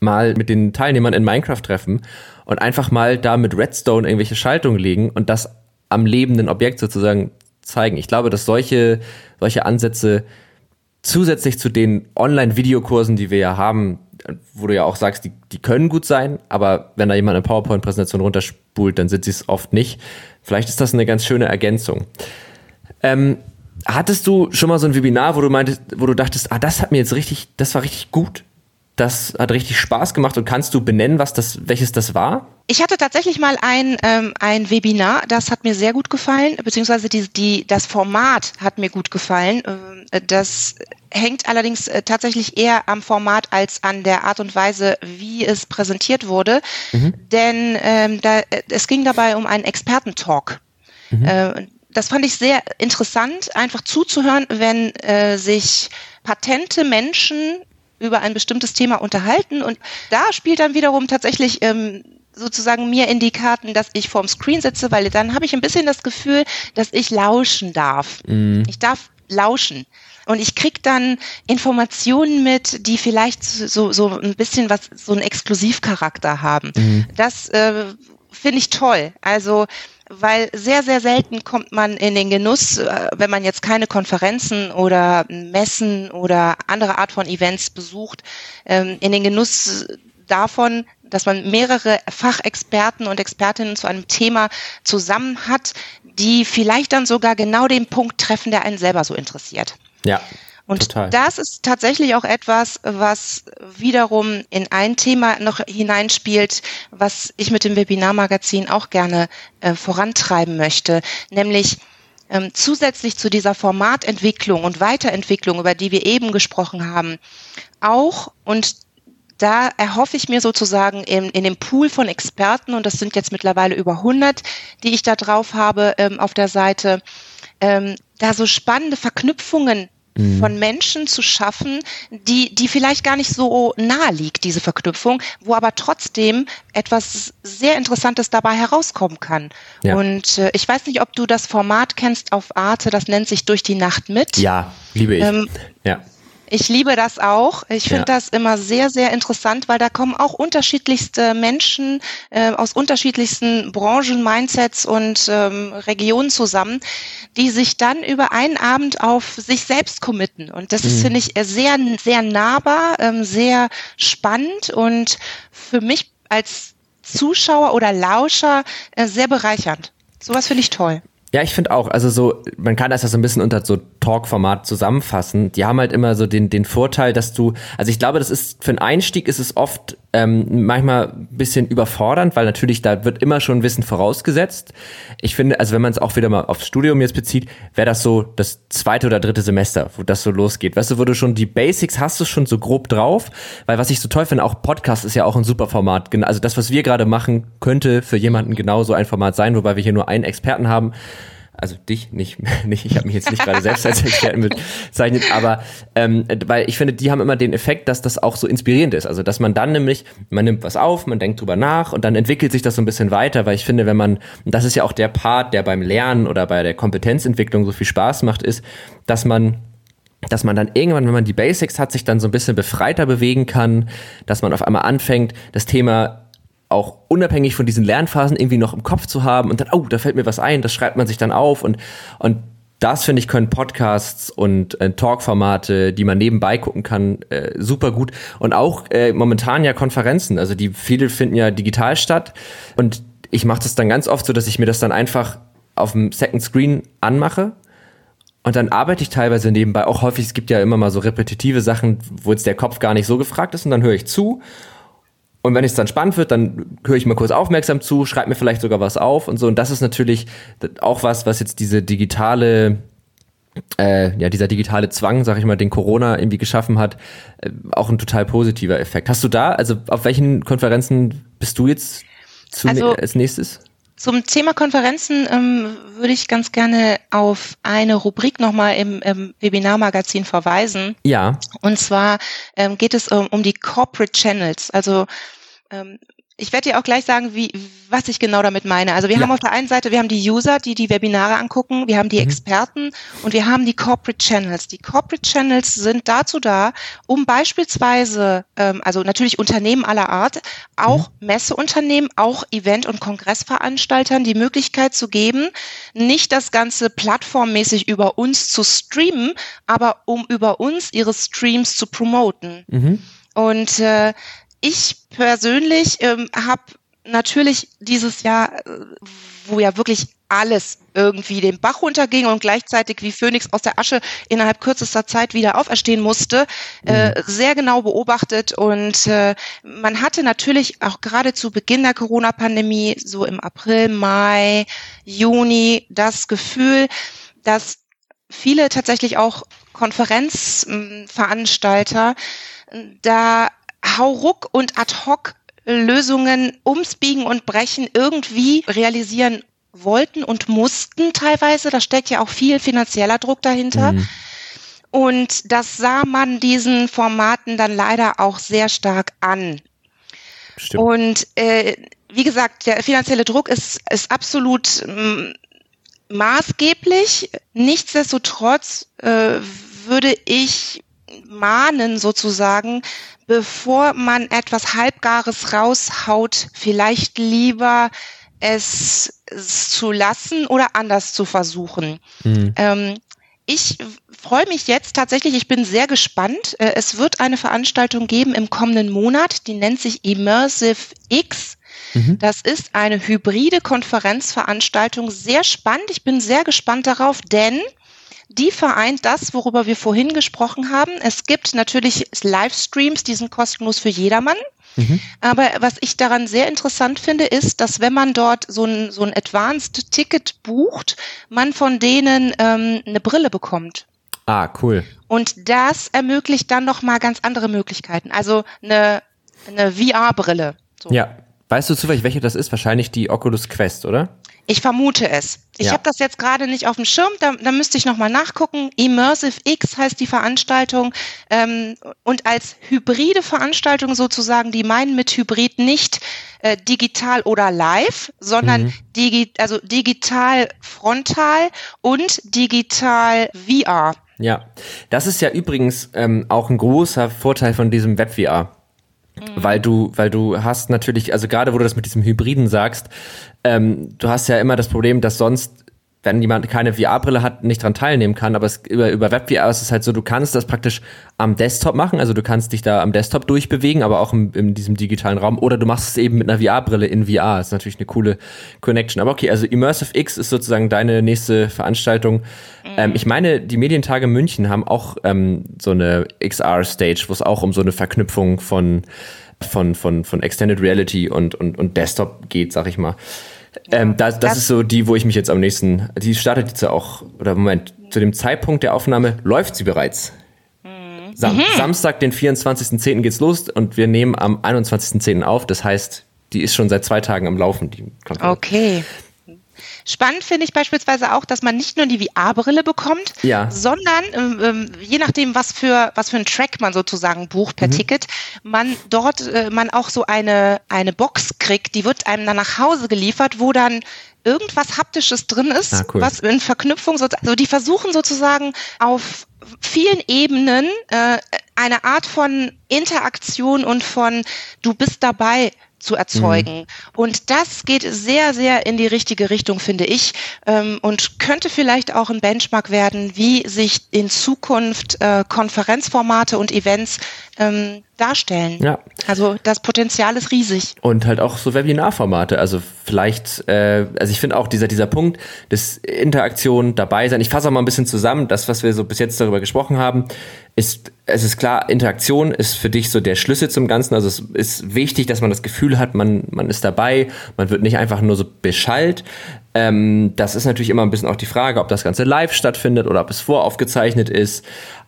mal mit den Teilnehmern in Minecraft treffen und einfach mal da mit Redstone irgendwelche Schaltungen legen und das am lebenden Objekt sozusagen zeigen. Ich glaube, dass solche, solche Ansätze zusätzlich zu den Online-Videokursen, die wir ja haben, wo du ja auch sagst, die, die können gut sein, aber wenn da jemand eine PowerPoint-Präsentation runterspult, dann sind sie es oft nicht. Vielleicht ist das eine ganz schöne Ergänzung. Ähm, hattest du schon mal so ein Webinar, wo du meintest, wo du dachtest, ah, das hat mir jetzt richtig, das war richtig gut? Das hat richtig Spaß gemacht und kannst du benennen, was das, welches das war? Ich hatte tatsächlich mal ein, ähm, ein Webinar, das hat mir sehr gut gefallen, beziehungsweise die, die, das Format hat mir gut gefallen. Äh, das hängt allerdings äh, tatsächlich eher am Format als an der Art und Weise, wie es präsentiert wurde. Mhm. Denn ähm, da, äh, es ging dabei um einen Expertentalk. Mhm. Äh, das fand ich sehr interessant, einfach zuzuhören, wenn äh, sich patente Menschen über ein bestimmtes Thema unterhalten. Und da spielt dann wiederum tatsächlich ähm, sozusagen mir in die Karten, dass ich vorm Screen sitze, weil dann habe ich ein bisschen das Gefühl, dass ich lauschen darf. Mm. Ich darf lauschen. Und ich krieg dann Informationen mit, die vielleicht so, so ein bisschen was, so einen Exklusivcharakter haben. Mm. Das äh, finde ich toll. Also weil sehr, sehr selten kommt man in den Genuss, äh, wenn man jetzt keine Konferenzen oder Messen oder andere Art von Events besucht, ähm, in den Genuss davon, dass man mehrere Fachexperten und Expertinnen zu einem Thema zusammen hat, die vielleicht dann sogar genau den Punkt treffen, der einen selber so interessiert. Ja. Und Total. das ist tatsächlich auch etwas, was wiederum in ein Thema noch hineinspielt, was ich mit dem Webinarmagazin auch gerne äh, vorantreiben möchte, nämlich ähm, zusätzlich zu dieser Formatentwicklung und Weiterentwicklung, über die wir eben gesprochen haben, auch und da erhoffe ich mir sozusagen in, in dem Pool von Experten, und das sind jetzt mittlerweile über 100, die ich da drauf habe ähm, auf der Seite, ähm, da so spannende Verknüpfungen Mhm. von Menschen zu schaffen, die, die vielleicht gar nicht so nahe liegt, diese Verknüpfung, wo aber trotzdem etwas sehr Interessantes dabei herauskommen kann. Ja. Und äh, ich weiß nicht, ob du das Format kennst auf Arte, das nennt sich Durch die Nacht mit. Ja, liebe ich. Ähm, ja. Ich liebe das auch. Ich finde ja. das immer sehr, sehr interessant, weil da kommen auch unterschiedlichste Menschen äh, aus unterschiedlichsten Branchen, Mindsets und ähm, Regionen zusammen, die sich dann über einen Abend auf sich selbst committen. Und das mhm. ist, finde ich, sehr, sehr nahbar, ähm, sehr spannend und für mich als Zuschauer oder Lauscher äh, sehr bereichernd. Sowas finde ich toll. Ja, ich finde auch, also so, man kann das ja so ein bisschen unter so Talk-Format zusammenfassen. Die haben halt immer so den, den Vorteil, dass du, also ich glaube, das ist, für einen Einstieg ist es oft ähm, manchmal ein bisschen überfordernd, weil natürlich da wird immer schon Wissen vorausgesetzt. Ich finde, also wenn man es auch wieder mal aufs Studium jetzt bezieht, wäre das so das zweite oder dritte Semester, wo das so losgeht. Weißt du, wo du schon die Basics hast du schon so grob drauf, weil was ich so toll finde, auch Podcast ist ja auch ein super Format. Also das, was wir gerade machen, könnte für jemanden genauso ein Format sein, wobei wir hier nur einen Experten haben also dich nicht, nicht ich habe mich jetzt nicht gerade selbst als Experten bezeichnet, aber ähm, weil ich finde, die haben immer den Effekt, dass das auch so inspirierend ist. Also dass man dann nämlich, man nimmt was auf, man denkt drüber nach und dann entwickelt sich das so ein bisschen weiter, weil ich finde, wenn man, das ist ja auch der Part, der beim Lernen oder bei der Kompetenzentwicklung so viel Spaß macht, ist, dass man dass man dann irgendwann, wenn man die Basics hat, sich dann so ein bisschen befreiter bewegen kann, dass man auf einmal anfängt, das Thema auch unabhängig von diesen Lernphasen irgendwie noch im Kopf zu haben und dann, oh, da fällt mir was ein, das schreibt man sich dann auf und, und das finde ich können Podcasts und äh, Talkformate, die man nebenbei gucken kann, äh, super gut und auch äh, momentan ja Konferenzen, also die viele finden ja digital statt und ich mache das dann ganz oft so, dass ich mir das dann einfach auf dem Second Screen anmache und dann arbeite ich teilweise nebenbei. Auch häufig, es gibt ja immer mal so repetitive Sachen, wo jetzt der Kopf gar nicht so gefragt ist und dann höre ich zu und wenn es dann spannend wird, dann höre ich mal kurz aufmerksam zu, schreibe mir vielleicht sogar was auf und so. Und das ist natürlich auch was, was jetzt diese digitale, äh, ja, dieser digitale Zwang, sag ich mal, den Corona irgendwie geschaffen hat, äh, auch ein total positiver Effekt. Hast du da, also auf welchen Konferenzen bist du jetzt zu, also, als nächstes? Zum Thema Konferenzen ähm, würde ich ganz gerne auf eine Rubrik nochmal im, im Webinarmagazin verweisen. Ja. Und zwar ähm, geht es um, um die Corporate Channels. Also ähm, ich werde dir auch gleich sagen, wie, was ich genau damit meine. Also wir ja. haben auf der einen Seite, wir haben die User, die die Webinare angucken, wir haben die mhm. Experten und wir haben die Corporate Channels. Die Corporate Channels sind dazu da, um beispielsweise, ähm, also natürlich Unternehmen aller Art, auch mhm. Messeunternehmen, auch Event- und Kongressveranstaltern die Möglichkeit zu geben, nicht das Ganze plattformmäßig über uns zu streamen, aber um über uns ihre Streams zu promoten. Mhm. Und äh, ich persönlich ähm, habe natürlich dieses Jahr, äh, wo ja wirklich alles irgendwie den Bach runterging und gleichzeitig wie Phönix aus der Asche innerhalb kürzester Zeit wieder auferstehen musste, äh, mhm. äh, sehr genau beobachtet. Und äh, man hatte natürlich auch gerade zu Beginn der Corona-Pandemie, so im April, Mai, Juni, das Gefühl, dass viele tatsächlich auch Konferenzveranstalter da Hauruck und Ad-Hoc Lösungen ums Biegen und Brechen irgendwie realisieren wollten und mussten teilweise. Da steckt ja auch viel finanzieller Druck dahinter. Mhm. Und das sah man diesen Formaten dann leider auch sehr stark an. Stimmt. Und äh, wie gesagt, der finanzielle Druck ist, ist absolut ähm, maßgeblich. Nichtsdestotrotz äh, würde ich mahnen sozusagen, bevor man etwas Halbgares raushaut, vielleicht lieber es, es zu lassen oder anders zu versuchen. Mhm. Ähm, ich freue mich jetzt tatsächlich, ich bin sehr gespannt. Äh, es wird eine Veranstaltung geben im kommenden Monat, die nennt sich Immersive X. Mhm. Das ist eine hybride Konferenzveranstaltung. Sehr spannend. Ich bin sehr gespannt darauf, denn die vereint das, worüber wir vorhin gesprochen haben. Es gibt natürlich Livestreams, die sind kostenlos für jedermann. Mhm. Aber was ich daran sehr interessant finde, ist, dass wenn man dort so ein, so ein Advanced Ticket bucht, man von denen ähm, eine Brille bekommt. Ah, cool. Und das ermöglicht dann noch mal ganz andere Möglichkeiten. Also eine, eine VR-Brille. So. Ja. Weißt du zufällig, welche das ist? Wahrscheinlich die Oculus Quest, oder? Ich vermute es. Ich ja. habe das jetzt gerade nicht auf dem Schirm, da, da müsste ich nochmal nachgucken. Immersive X heißt die Veranstaltung. Ähm, und als hybride Veranstaltung sozusagen, die meinen mit Hybrid nicht äh, digital oder live, sondern mhm. digi also digital frontal und digital VR. Ja, das ist ja übrigens ähm, auch ein großer Vorteil von diesem Web-VR. Mhm. Weil du, weil du hast natürlich, also gerade wo du das mit diesem Hybriden sagst, ähm, du hast ja immer das Problem, dass sonst wenn jemand keine VR-Brille hat, nicht dran teilnehmen kann. Aber es, über, über Web-VR ist es halt so, du kannst das praktisch am Desktop machen. Also du kannst dich da am Desktop durchbewegen, aber auch im, in diesem digitalen Raum. Oder du machst es eben mit einer VR-Brille in VR. Das ist natürlich eine coole Connection. Aber okay, also Immersive X ist sozusagen deine nächste Veranstaltung. Mhm. Ähm, ich meine, die Medientage München haben auch ähm, so eine XR-Stage, wo es auch um so eine Verknüpfung von von, von, von Extended Reality und, und, und Desktop geht, sag ich mal. Ähm, das, das, ist so die, wo ich mich jetzt am nächsten. Die startet jetzt ja auch, oder Moment, zu dem Zeitpunkt der Aufnahme läuft sie bereits. Mhm. Sam mhm. Samstag, den 24.10. geht's los und wir nehmen am 21.10. auf. Das heißt, die ist schon seit zwei Tagen am Laufen, die Konferenz. Okay. Spannend finde ich beispielsweise auch, dass man nicht nur die VR-Brille bekommt, ja. sondern ähm, ähm, je nachdem, was für was für einen Track man sozusagen bucht per mhm. Ticket, man dort äh, man auch so eine eine Box kriegt, die wird einem dann nach Hause geliefert, wo dann irgendwas haptisches drin ist, ah, cool. was in Verknüpfung so, also die versuchen sozusagen auf vielen Ebenen äh, eine Art von Interaktion und von du bist dabei zu erzeugen. Mhm. Und das geht sehr, sehr in die richtige Richtung, finde ich, ähm, und könnte vielleicht auch ein Benchmark werden, wie sich in Zukunft äh, Konferenzformate und Events ähm, darstellen. Ja. Also das Potenzial ist riesig. Und halt auch so Webinarformate. Also vielleicht, äh, also ich finde auch dieser, dieser Punkt des Interaktion dabei sein. Ich fasse auch mal ein bisschen zusammen, das, was wir so bis jetzt darüber gesprochen haben, ist, es ist klar, Interaktion ist für dich so der Schlüssel zum Ganzen. Also es ist wichtig, dass man das Gefühl hat, man, man ist dabei, man wird nicht einfach nur so beschallt. Ähm, das ist natürlich immer ein bisschen auch die Frage, ob das Ganze live stattfindet oder ob es voraufgezeichnet ist.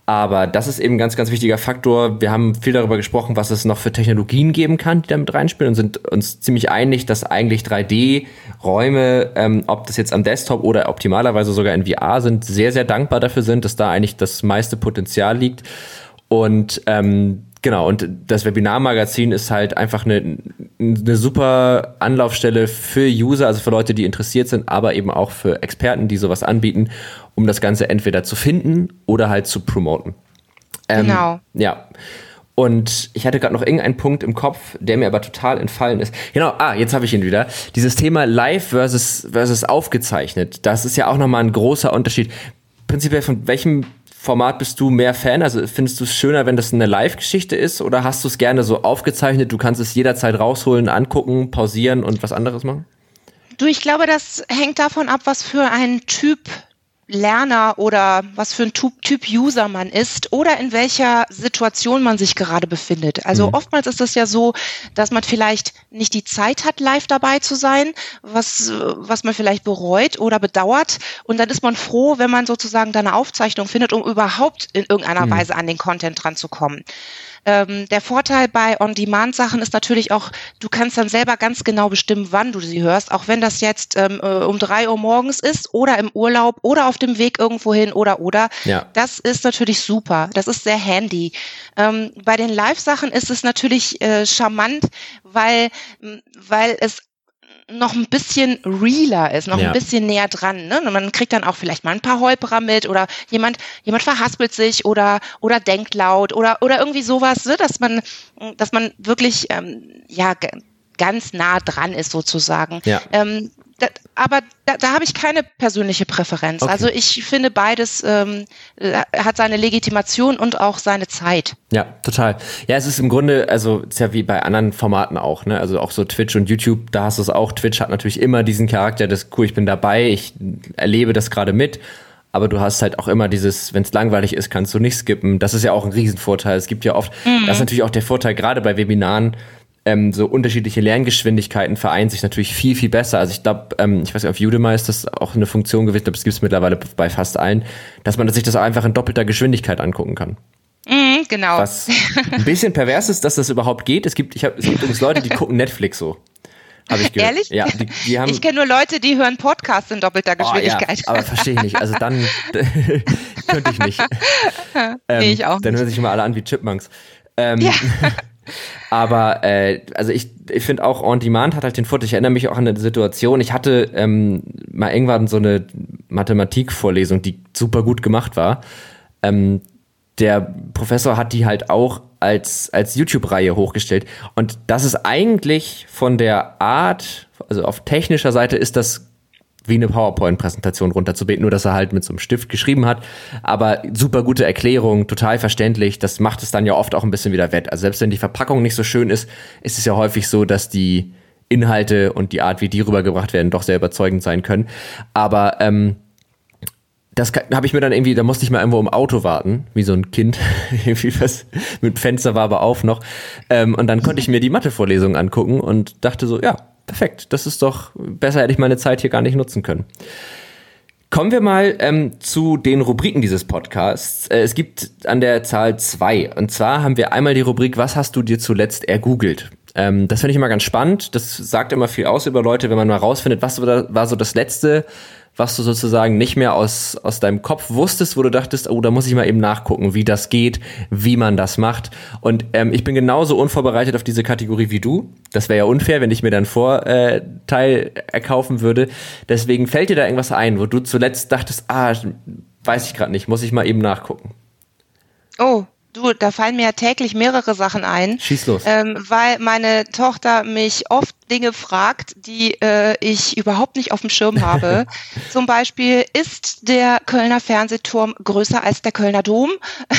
Aber das ist eben ein ganz, ganz wichtiger Faktor. Wir haben viel darüber gesprochen, was es noch für Technologien geben kann, die damit reinspielen und sind uns ziemlich einig, dass eigentlich 3D-Räume, ähm, ob das jetzt am Desktop oder optimalerweise sogar in VR sind, sehr, sehr dankbar dafür sind, dass da eigentlich das meiste Potenzial liegt. Und ähm, genau, und das Webinarmagazin ist halt einfach eine eine super Anlaufstelle für User, also für Leute, die interessiert sind, aber eben auch für Experten, die sowas anbieten, um das Ganze entweder zu finden oder halt zu promoten. Ähm, genau. Ja. Und ich hatte gerade noch irgendeinen Punkt im Kopf, der mir aber total entfallen ist. Genau, ah, jetzt habe ich ihn wieder. Dieses Thema live versus, versus aufgezeichnet, das ist ja auch nochmal ein großer Unterschied. Prinzipiell von welchem Format bist du mehr Fan? Also findest du es schöner, wenn das eine Live-Geschichte ist oder hast du es gerne so aufgezeichnet? Du kannst es jederzeit rausholen, angucken, pausieren und was anderes machen? Du, ich glaube, das hängt davon ab, was für ein Typ Lerner oder was für ein Typ User man ist oder in welcher Situation man sich gerade befindet. Also mhm. oftmals ist es ja so, dass man vielleicht nicht die Zeit hat, live dabei zu sein, was, was man vielleicht bereut oder bedauert. Und dann ist man froh, wenn man sozusagen da eine Aufzeichnung findet, um überhaupt in irgendeiner mhm. Weise an den Content dran zu kommen. Ähm, der Vorteil bei On-Demand-Sachen ist natürlich auch, du kannst dann selber ganz genau bestimmen, wann du sie hörst, auch wenn das jetzt ähm, äh, um drei Uhr morgens ist oder im Urlaub oder auf dem Weg irgendwo hin oder oder. Ja. Das ist natürlich super. Das ist sehr handy. Ähm, bei den Live-Sachen ist es natürlich äh, charmant, weil, weil es noch ein bisschen realer ist, noch ja. ein bisschen näher dran. Ne? Und man kriegt dann auch vielleicht mal ein paar Holperer mit oder jemand, jemand verhaspelt sich oder oder denkt laut oder oder irgendwie sowas, ne? dass man, dass man wirklich ähm, ja ganz nah dran ist sozusagen. Ja. Ähm, aber da, da habe ich keine persönliche Präferenz. Okay. Also ich finde beides ähm, äh, hat seine Legitimation und auch seine Zeit. Ja, total. Ja, es ist im Grunde, also ist ja wie bei anderen Formaten auch, ne? Also auch so Twitch und YouTube, da hast du es auch. Twitch hat natürlich immer diesen Charakter, das cool, ich bin dabei, ich erlebe das gerade mit. Aber du hast halt auch immer dieses, wenn es langweilig ist, kannst du nicht skippen. Das ist ja auch ein Riesenvorteil. Es gibt ja oft, mhm. das ist natürlich auch der Vorteil, gerade bei Webinaren, ähm, so unterschiedliche Lerngeschwindigkeiten vereinen sich natürlich viel, viel besser. Also ich glaube, ähm, ich weiß nicht, auf Udemy ist das auch eine Funktion gewesen, glaube, das gibt es mittlerweile bei fast allen, dass man sich das einfach in doppelter Geschwindigkeit angucken kann. Mhm, genau. Was ein bisschen pervers ist, dass das überhaupt geht. Es gibt, ich hab, es gibt übrigens Leute, die gucken Netflix so. Habe ich gehört. Ehrlich? Ja, die, die haben, ich kenne nur Leute, die hören Podcasts in doppelter Geschwindigkeit. Oh, ja, aber verstehe ich nicht. Also dann könnte ich nicht. Ähm, nee, ich auch. Dann hören sich immer alle an wie Chipmunks. Ähm, ja. Aber äh, also ich, ich finde auch On Demand hat halt den Vorteil. Ich erinnere mich auch an eine Situation. Ich hatte ähm, mal irgendwann so eine Mathematikvorlesung, die super gut gemacht war. Ähm, der Professor hat die halt auch als, als YouTube-Reihe hochgestellt. Und das ist eigentlich von der Art, also auf technischer Seite ist das wie eine PowerPoint-Präsentation runterzubeten, nur dass er halt mit so einem Stift geschrieben hat. Aber super gute Erklärung, total verständlich. Das macht es dann ja oft auch ein bisschen wieder wett. Also selbst wenn die Verpackung nicht so schön ist, ist es ja häufig so, dass die Inhalte und die Art, wie die rübergebracht werden, doch sehr überzeugend sein können. Aber ähm, das habe ich mir dann irgendwie, da musste ich mal irgendwo im Auto warten, wie so ein Kind, irgendwie was mit Fenster war aber auf noch. Ähm, und dann konnte ich mir die Mathevorlesung angucken und dachte so, ja, perfekt, das ist doch, besser hätte ich meine Zeit hier gar nicht nutzen können. Kommen wir mal ähm, zu den Rubriken dieses Podcasts. Äh, es gibt an der Zahl zwei. Und zwar haben wir einmal die Rubrik, was hast du dir zuletzt ergoogelt? Ähm, das finde ich immer ganz spannend. Das sagt immer viel aus über Leute, wenn man mal rausfindet, was war so das letzte, was du sozusagen nicht mehr aus, aus deinem Kopf wusstest, wo du dachtest, oh, da muss ich mal eben nachgucken, wie das geht, wie man das macht. Und ähm, ich bin genauso unvorbereitet auf diese Kategorie wie du. Das wäre ja unfair, wenn ich mir dann Vorteil erkaufen würde. Deswegen fällt dir da irgendwas ein, wo du zuletzt dachtest, ah, weiß ich gerade nicht, muss ich mal eben nachgucken. Oh, Du, da fallen mir ja täglich mehrere Sachen ein. Schieß los. Ähm, weil meine Tochter mich oft Dinge fragt, die äh, ich überhaupt nicht auf dem Schirm habe. Zum Beispiel, ist der Kölner Fernsehturm größer als der Kölner Dom?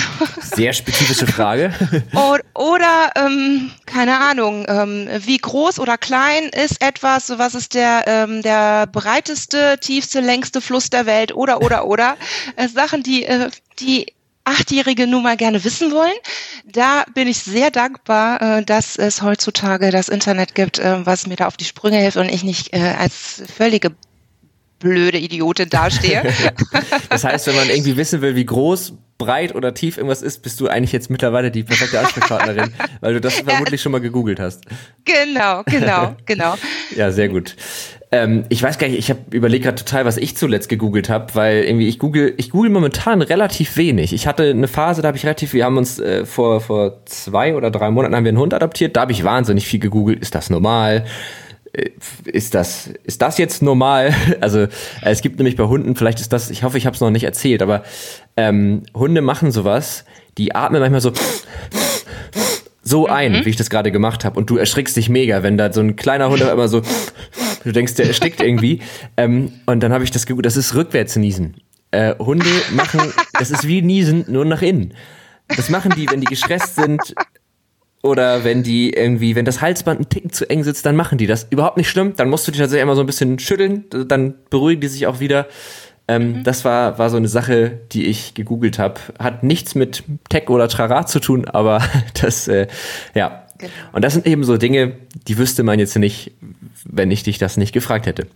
Sehr spezifische Frage. oder, oder ähm, keine Ahnung, ähm, wie groß oder klein ist etwas? Was ist der, ähm, der breiteste, tiefste, längste Fluss der Welt? Oder, oder, oder. Äh, Sachen, die, äh, die Achtjährige nun mal gerne wissen wollen. Da bin ich sehr dankbar, äh, dass es heutzutage das Internet gibt, äh, was mir da auf die Sprünge hilft und ich nicht äh, als völlige blöde Idiotin dastehe. das heißt, wenn man irgendwie wissen will, wie groß, breit oder tief irgendwas ist, bist du eigentlich jetzt mittlerweile die perfekte Ansprechpartnerin, weil du das vermutlich schon mal gegoogelt hast. Genau, genau, genau. ja, sehr gut. Ähm, ich weiß gar nicht, ich habe überlegt gerade total, was ich zuletzt gegoogelt habe, weil irgendwie ich google, ich google momentan relativ wenig. Ich hatte eine Phase, da habe ich relativ, wir haben uns äh, vor vor zwei oder drei Monaten haben wir einen Hund adoptiert, da habe ich wahnsinnig viel gegoogelt. Ist das normal? Äh, ist das, ist das jetzt normal? Also äh, es gibt nämlich bei Hunden, vielleicht ist das, ich hoffe, ich habe es noch nicht erzählt, aber ähm, Hunde machen sowas, die atmen manchmal so so ein, mhm. wie ich das gerade gemacht habe. Und du erschrickst dich mega, wenn da so ein kleiner Hund immer so, du denkst, der erstickt irgendwie. Ähm, und dann habe ich das geguckt, das ist rückwärts niesen. Äh, Hunde machen, das ist wie niesen, nur nach innen. Das machen die, wenn die gestresst sind, oder wenn die irgendwie, wenn das Halsband ein Ticken zu eng sitzt, dann machen die das. Überhaupt nicht schlimm. Dann musst du dich tatsächlich immer so ein bisschen schütteln. Dann beruhigen die sich auch wieder. Ähm, mhm. Das war, war so eine Sache, die ich gegoogelt habe. Hat nichts mit Tech oder Trara zu tun, aber das, äh, ja. Genau. Und das sind eben so Dinge, die wüsste man jetzt nicht, wenn ich dich das nicht gefragt hätte.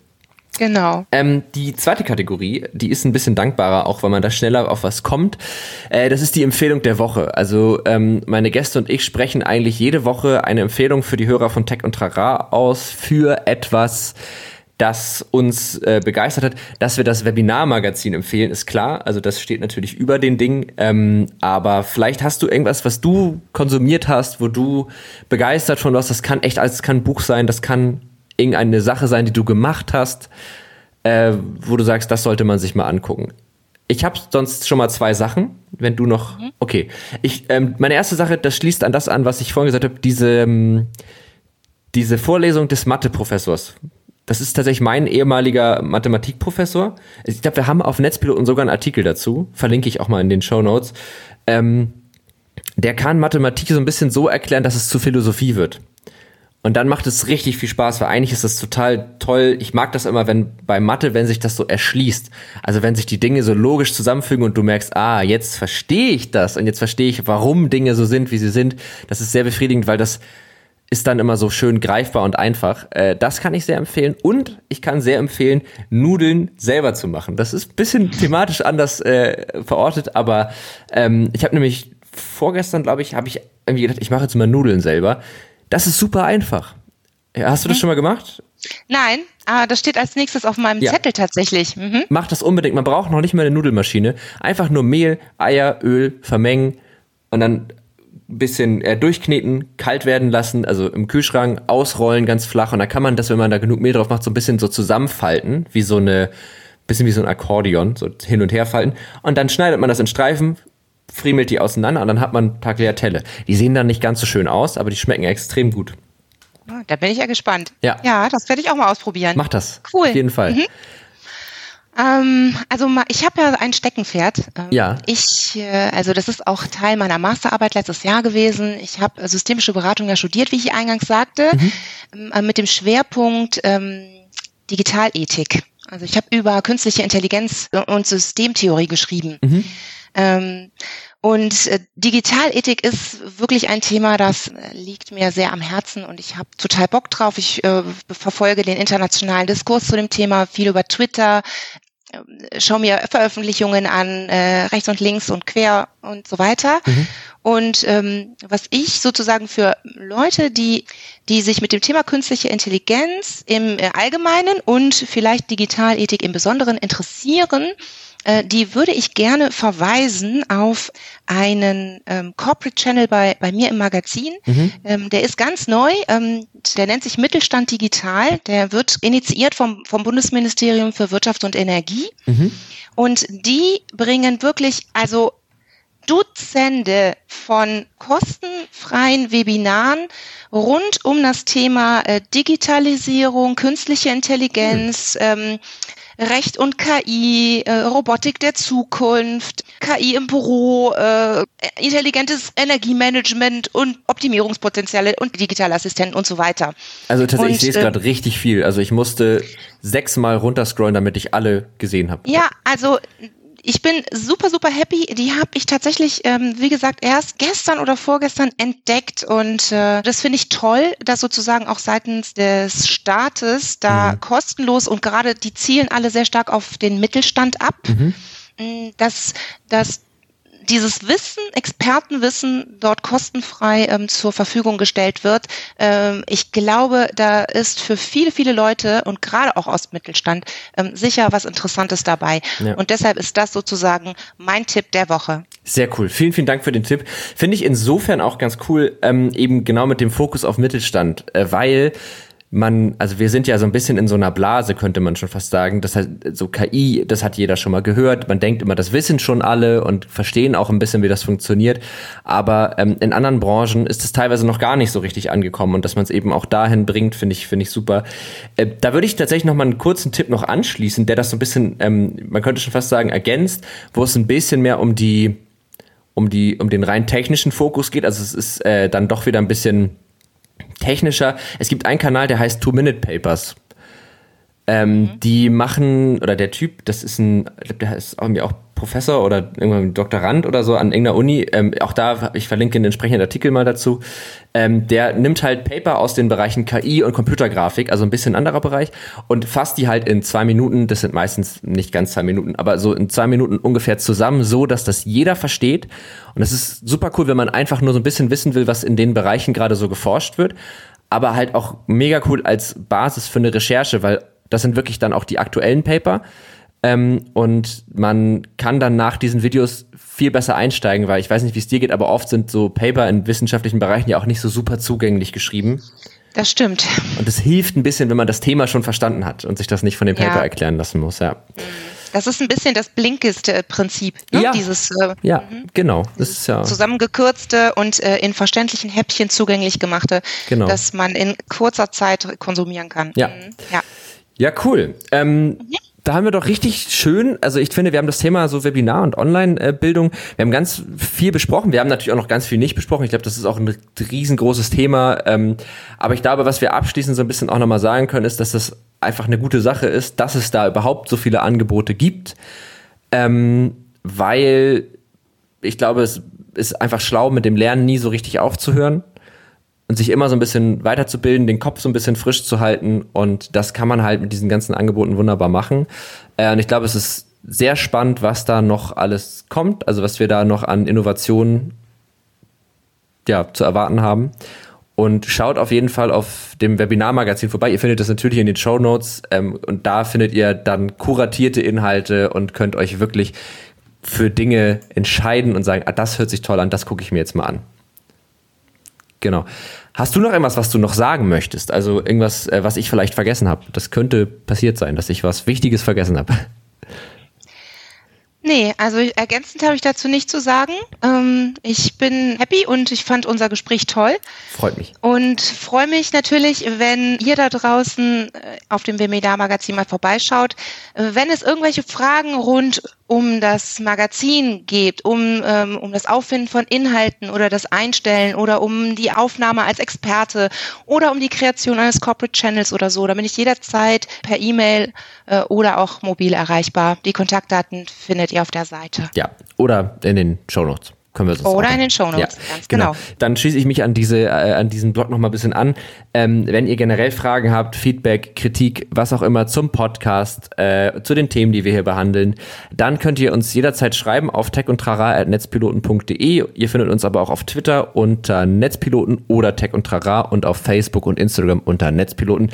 Genau. Ähm, die zweite Kategorie, die ist ein bisschen dankbarer, auch weil man da schneller auf was kommt. Äh, das ist die Empfehlung der Woche. Also ähm, meine Gäste und ich sprechen eigentlich jede Woche eine Empfehlung für die Hörer von Tech und Trara aus für etwas, das uns äh, begeistert hat. Dass wir das Webinar-Magazin empfehlen, ist klar. Also das steht natürlich über den Ding. Ähm, aber vielleicht hast du irgendwas, was du konsumiert hast, wo du begeistert von was. Das kann echt alles, das kann ein Buch sein, das kann irgendeine Sache sein, die du gemacht hast, äh, wo du sagst, das sollte man sich mal angucken. Ich habe sonst schon mal zwei Sachen, wenn du noch. Mhm. Okay. Ich, ähm, meine erste Sache, das schließt an das an, was ich vorhin gesagt habe, diese, ähm, diese Vorlesung des Mathe-Professors. Das ist tatsächlich mein ehemaliger Mathematikprofessor. Ich glaube, wir haben auf Netzpiloten sogar einen Artikel dazu. Verlinke ich auch mal in den Show Notes. Ähm, der kann Mathematik so ein bisschen so erklären, dass es zu Philosophie wird. Und dann macht es richtig viel Spaß, weil eigentlich ist das total toll. Ich mag das immer, wenn bei Mathe, wenn sich das so erschließt. Also wenn sich die Dinge so logisch zusammenfügen und du merkst, ah, jetzt verstehe ich das und jetzt verstehe ich, warum Dinge so sind, wie sie sind. Das ist sehr befriedigend, weil das ist dann immer so schön greifbar und einfach. Äh, das kann ich sehr empfehlen. Und ich kann sehr empfehlen, Nudeln selber zu machen. Das ist ein bisschen thematisch anders äh, verortet, aber ähm, ich habe nämlich vorgestern, glaube ich, habe ich irgendwie gedacht, ich mache jetzt mal Nudeln selber das ist super einfach. Hast du das mhm. schon mal gemacht? Nein, ah, das steht als nächstes auf meinem ja. Zettel tatsächlich. Mhm. Mach das unbedingt. Man braucht noch nicht mal eine Nudelmaschine. Einfach nur Mehl, Eier, Öl vermengen und dann bisschen äh, durchkneten, kalt werden lassen, also im Kühlschrank ausrollen ganz flach und dann kann man das, wenn man da genug Mehl drauf macht, so ein bisschen so zusammenfalten, wie so eine bisschen wie so ein Akkordeon, so hin und her falten und dann schneidet man das in Streifen, friemelt die auseinander und dann hat man Tagliatelle. Die sehen dann nicht ganz so schön aus, aber die schmecken extrem gut. Ah, da bin ich ja gespannt. Ja, ja das werde ich auch mal ausprobieren. Mach das. Cool. Auf jeden Fall. Mhm. Ähm, also ich habe ja ein Steckenpferd. Ähm, ja. Ich, äh, also das ist auch Teil meiner Masterarbeit letztes Jahr gewesen. Ich habe systemische Beratung ja studiert, wie ich eingangs sagte, mhm. Ähm, äh, mit dem Schwerpunkt ähm, Digitalethik. Also ich habe über künstliche Intelligenz und Systemtheorie geschrieben. Mhm. Ähm, und äh, Digitalethik ist wirklich ein Thema, das äh, liegt mir sehr am Herzen und ich habe total Bock drauf. Ich äh, verfolge den internationalen Diskurs zu dem Thema viel über Twitter, äh, schaue mir Veröffentlichungen an, äh, rechts und links und quer und so weiter. Mhm. Und ähm, was ich sozusagen für Leute, die, die sich mit dem Thema künstliche Intelligenz im Allgemeinen und vielleicht Digitalethik im Besonderen interessieren, äh, die würde ich gerne verweisen auf einen ähm, Corporate Channel bei, bei mir im Magazin. Mhm. Ähm, der ist ganz neu, ähm, der nennt sich Mittelstand Digital. Der wird initiiert vom, vom Bundesministerium für Wirtschaft und Energie. Mhm. Und die bringen wirklich, also Dutzende von kostenfreien Webinaren rund um das Thema äh, Digitalisierung, künstliche Intelligenz, mhm. ähm, Recht und KI, äh, Robotik der Zukunft, KI im Büro, äh, intelligentes Energiemanagement und Optimierungspotenziale und digitale Assistenten und so weiter. Also tatsächlich, und, ich sehe es gerade äh, richtig viel. Also ich musste sechsmal runterscrollen, damit ich alle gesehen habe. Ja, also ich bin super, super happy. Die habe ich tatsächlich, ähm, wie gesagt, erst gestern oder vorgestern entdeckt und äh, das finde ich toll, dass sozusagen auch seitens des Staates da mhm. kostenlos und gerade die zielen alle sehr stark auf den Mittelstand ab. Mhm. Mm, dass, dass dieses Wissen, Expertenwissen dort kostenfrei ähm, zur Verfügung gestellt wird. Ähm, ich glaube, da ist für viele, viele Leute und gerade auch aus Mittelstand ähm, sicher was Interessantes dabei. Ja. Und deshalb ist das sozusagen mein Tipp der Woche. Sehr cool. Vielen, vielen Dank für den Tipp. Finde ich insofern auch ganz cool, ähm, eben genau mit dem Fokus auf Mittelstand, äh, weil man, also wir sind ja so ein bisschen in so einer Blase, könnte man schon fast sagen. Das heißt, so KI, das hat jeder schon mal gehört. Man denkt immer, das wissen schon alle und verstehen auch ein bisschen, wie das funktioniert. Aber ähm, in anderen Branchen ist es teilweise noch gar nicht so richtig angekommen und dass man es eben auch dahin bringt, finde ich, finde ich super. Äh, da würde ich tatsächlich noch mal einen kurzen Tipp noch anschließen, der das so ein bisschen, ähm, man könnte schon fast sagen, ergänzt, wo es ein bisschen mehr um die, um die, um den rein technischen Fokus geht. Also es ist äh, dann doch wieder ein bisschen technischer. Es gibt einen Kanal, der heißt Two-Minute-Papers. Ähm, mhm. Die machen, oder der Typ, das ist ein, ich glaube, der ist irgendwie auch Professor oder irgendwann Doktorand oder so an irgendeiner Uni. Ähm, auch da, ich verlinke den entsprechenden Artikel mal dazu. Ähm, der nimmt halt Paper aus den Bereichen KI und Computergrafik, also ein bisschen anderer Bereich, und fasst die halt in zwei Minuten, das sind meistens nicht ganz zwei Minuten, aber so in zwei Minuten ungefähr zusammen, so dass das jeder versteht. Und das ist super cool, wenn man einfach nur so ein bisschen wissen will, was in den Bereichen gerade so geforscht wird. Aber halt auch mega cool als Basis für eine Recherche, weil das sind wirklich dann auch die aktuellen Paper. Ähm, und man kann dann nach diesen Videos viel besser einsteigen, weil ich weiß nicht, wie es dir geht, aber oft sind so Paper in wissenschaftlichen Bereichen ja auch nicht so super zugänglich geschrieben. Das stimmt. Und es hilft ein bisschen, wenn man das Thema schon verstanden hat und sich das nicht von dem Paper ja. erklären lassen muss, ja. Das ist ein bisschen das blinkeste Prinzip, ne? ja. dieses äh, ja, mhm. genau. Das ist ja zusammengekürzte und äh, in verständlichen Häppchen zugänglich gemachte, genau. dass man in kurzer Zeit konsumieren kann. Ja, mhm. ja. Ja, cool. Ähm, mhm. Da haben wir doch richtig schön, also ich finde, wir haben das Thema so Webinar und Online-Bildung, wir haben ganz viel besprochen, wir haben natürlich auch noch ganz viel nicht besprochen, ich glaube, das ist auch ein riesengroßes Thema, ähm, aber ich glaube, was wir abschließend so ein bisschen auch nochmal sagen können, ist, dass das einfach eine gute Sache ist, dass es da überhaupt so viele Angebote gibt, ähm, weil ich glaube, es ist einfach schlau, mit dem Lernen nie so richtig aufzuhören und sich immer so ein bisschen weiterzubilden, den Kopf so ein bisschen frisch zu halten. Und das kann man halt mit diesen ganzen Angeboten wunderbar machen. Äh, und ich glaube, es ist sehr spannend, was da noch alles kommt, also was wir da noch an Innovationen ja, zu erwarten haben. Und schaut auf jeden Fall auf dem Webinarmagazin vorbei. Ihr findet das natürlich in den Show Notes ähm, und da findet ihr dann kuratierte Inhalte und könnt euch wirklich für Dinge entscheiden und sagen, ah, das hört sich toll an, das gucke ich mir jetzt mal an. Genau. Hast du noch irgendwas, was du noch sagen möchtest? Also irgendwas, äh, was ich vielleicht vergessen habe? Das könnte passiert sein, dass ich was Wichtiges vergessen habe. Nee, also ergänzend habe ich dazu nicht zu sagen. Ähm, ich bin happy und ich fand unser Gespräch toll. Freut mich. Und freue mich natürlich, wenn ihr da draußen äh, auf dem WMEDA Magazin mal vorbeischaut. Äh, wenn es irgendwelche Fragen rund um das Magazin geht, um, ähm, um das Auffinden von Inhalten oder das Einstellen oder um die Aufnahme als Experte oder um die Kreation eines Corporate Channels oder so, da bin ich jederzeit per E-Mail äh, oder auch mobil erreichbar. Die Kontaktdaten findet ihr auf der Seite. Ja, oder in den Show Notes. Können wir das Oder in den Shownotes, ja, ganz genau. genau. Dann schließe ich mich an diese, äh, an diesen Blog noch mal ein bisschen an. Ähm, wenn ihr generell Fragen habt, Feedback, Kritik, was auch immer zum Podcast, äh, zu den Themen, die wir hier behandeln, dann könnt ihr uns jederzeit schreiben auf techundtrara.netzpiloten.de. Ihr findet uns aber auch auf Twitter unter Netzpiloten oder Tech und Trara und auf Facebook und Instagram unter Netzpiloten.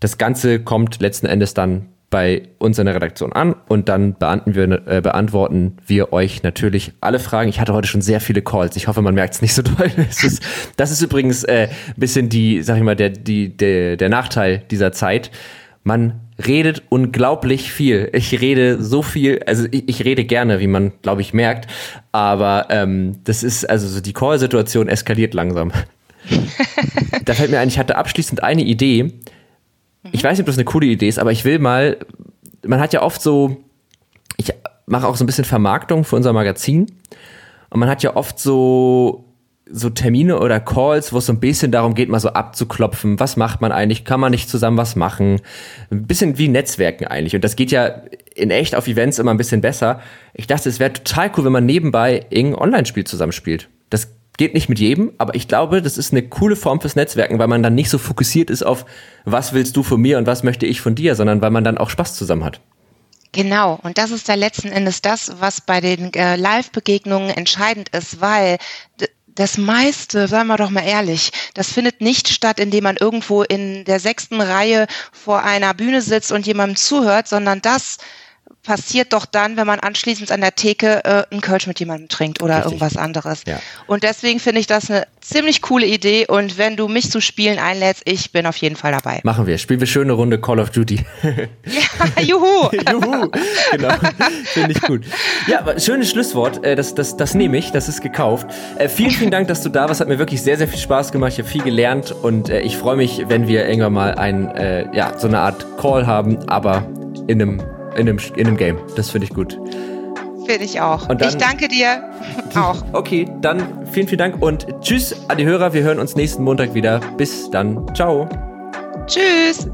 Das Ganze kommt letzten Endes dann bei uns in der Redaktion an und dann beantworten wir, äh, beantworten wir euch natürlich alle Fragen. Ich hatte heute schon sehr viele Calls. Ich hoffe, man merkt es nicht so doll. Das ist, das ist übrigens äh, bisschen die, sag ich mal, der, die, der, der Nachteil dieser Zeit. Man redet unglaublich viel. Ich rede so viel, also ich, ich rede gerne, wie man, glaube ich, merkt. Aber ähm, das ist, also so die Call-Situation eskaliert langsam. da fällt mir ein, ich hatte abschließend eine Idee Mhm. Ich weiß nicht, ob das eine coole Idee ist, aber ich will mal, man hat ja oft so, ich mache auch so ein bisschen Vermarktung für unser Magazin und man hat ja oft so so Termine oder Calls, wo es so ein bisschen darum geht, mal so abzuklopfen, was macht man eigentlich, kann man nicht zusammen was machen, ein bisschen wie Netzwerken eigentlich und das geht ja in echt auf Events immer ein bisschen besser. Ich dachte, es wäre total cool, wenn man nebenbei irgendein Online-Spiel zusammenspielt. Das geht nicht mit jedem, aber ich glaube, das ist eine coole Form fürs Netzwerken, weil man dann nicht so fokussiert ist auf, was willst du von mir und was möchte ich von dir, sondern weil man dann auch Spaß zusammen hat. Genau, und das ist da letzten Endes das, was bei den äh, Live-Begegnungen entscheidend ist, weil das meiste, sagen wir doch mal ehrlich, das findet nicht statt, indem man irgendwo in der sechsten Reihe vor einer Bühne sitzt und jemandem zuhört, sondern das passiert doch dann, wenn man anschließend an der Theke äh, einen Kölsch mit jemandem trinkt oder Richtig. irgendwas anderes. Ja. Und deswegen finde ich das eine ziemlich coole Idee und wenn du mich zu Spielen einlädst, ich bin auf jeden Fall dabei. Machen wir. Spielen wir schöne Runde Call of Duty. ja, juhu. juhu. Genau. Finde ich gut. Ja, aber schönes Schlusswort. Äh, das, das, das nehme ich. Das ist gekauft. Äh, vielen, vielen Dank, dass du da warst. Hat mir wirklich sehr, sehr viel Spaß gemacht. Ich habe viel gelernt und äh, ich freue mich, wenn wir irgendwann mal ein, ja, so eine Art Call haben, aber in einem in dem, in dem Game. Das finde ich gut. Finde ich auch. Dann, ich danke dir auch. Okay, dann vielen, vielen Dank und tschüss an die Hörer. Wir hören uns nächsten Montag wieder. Bis dann. Ciao. Tschüss.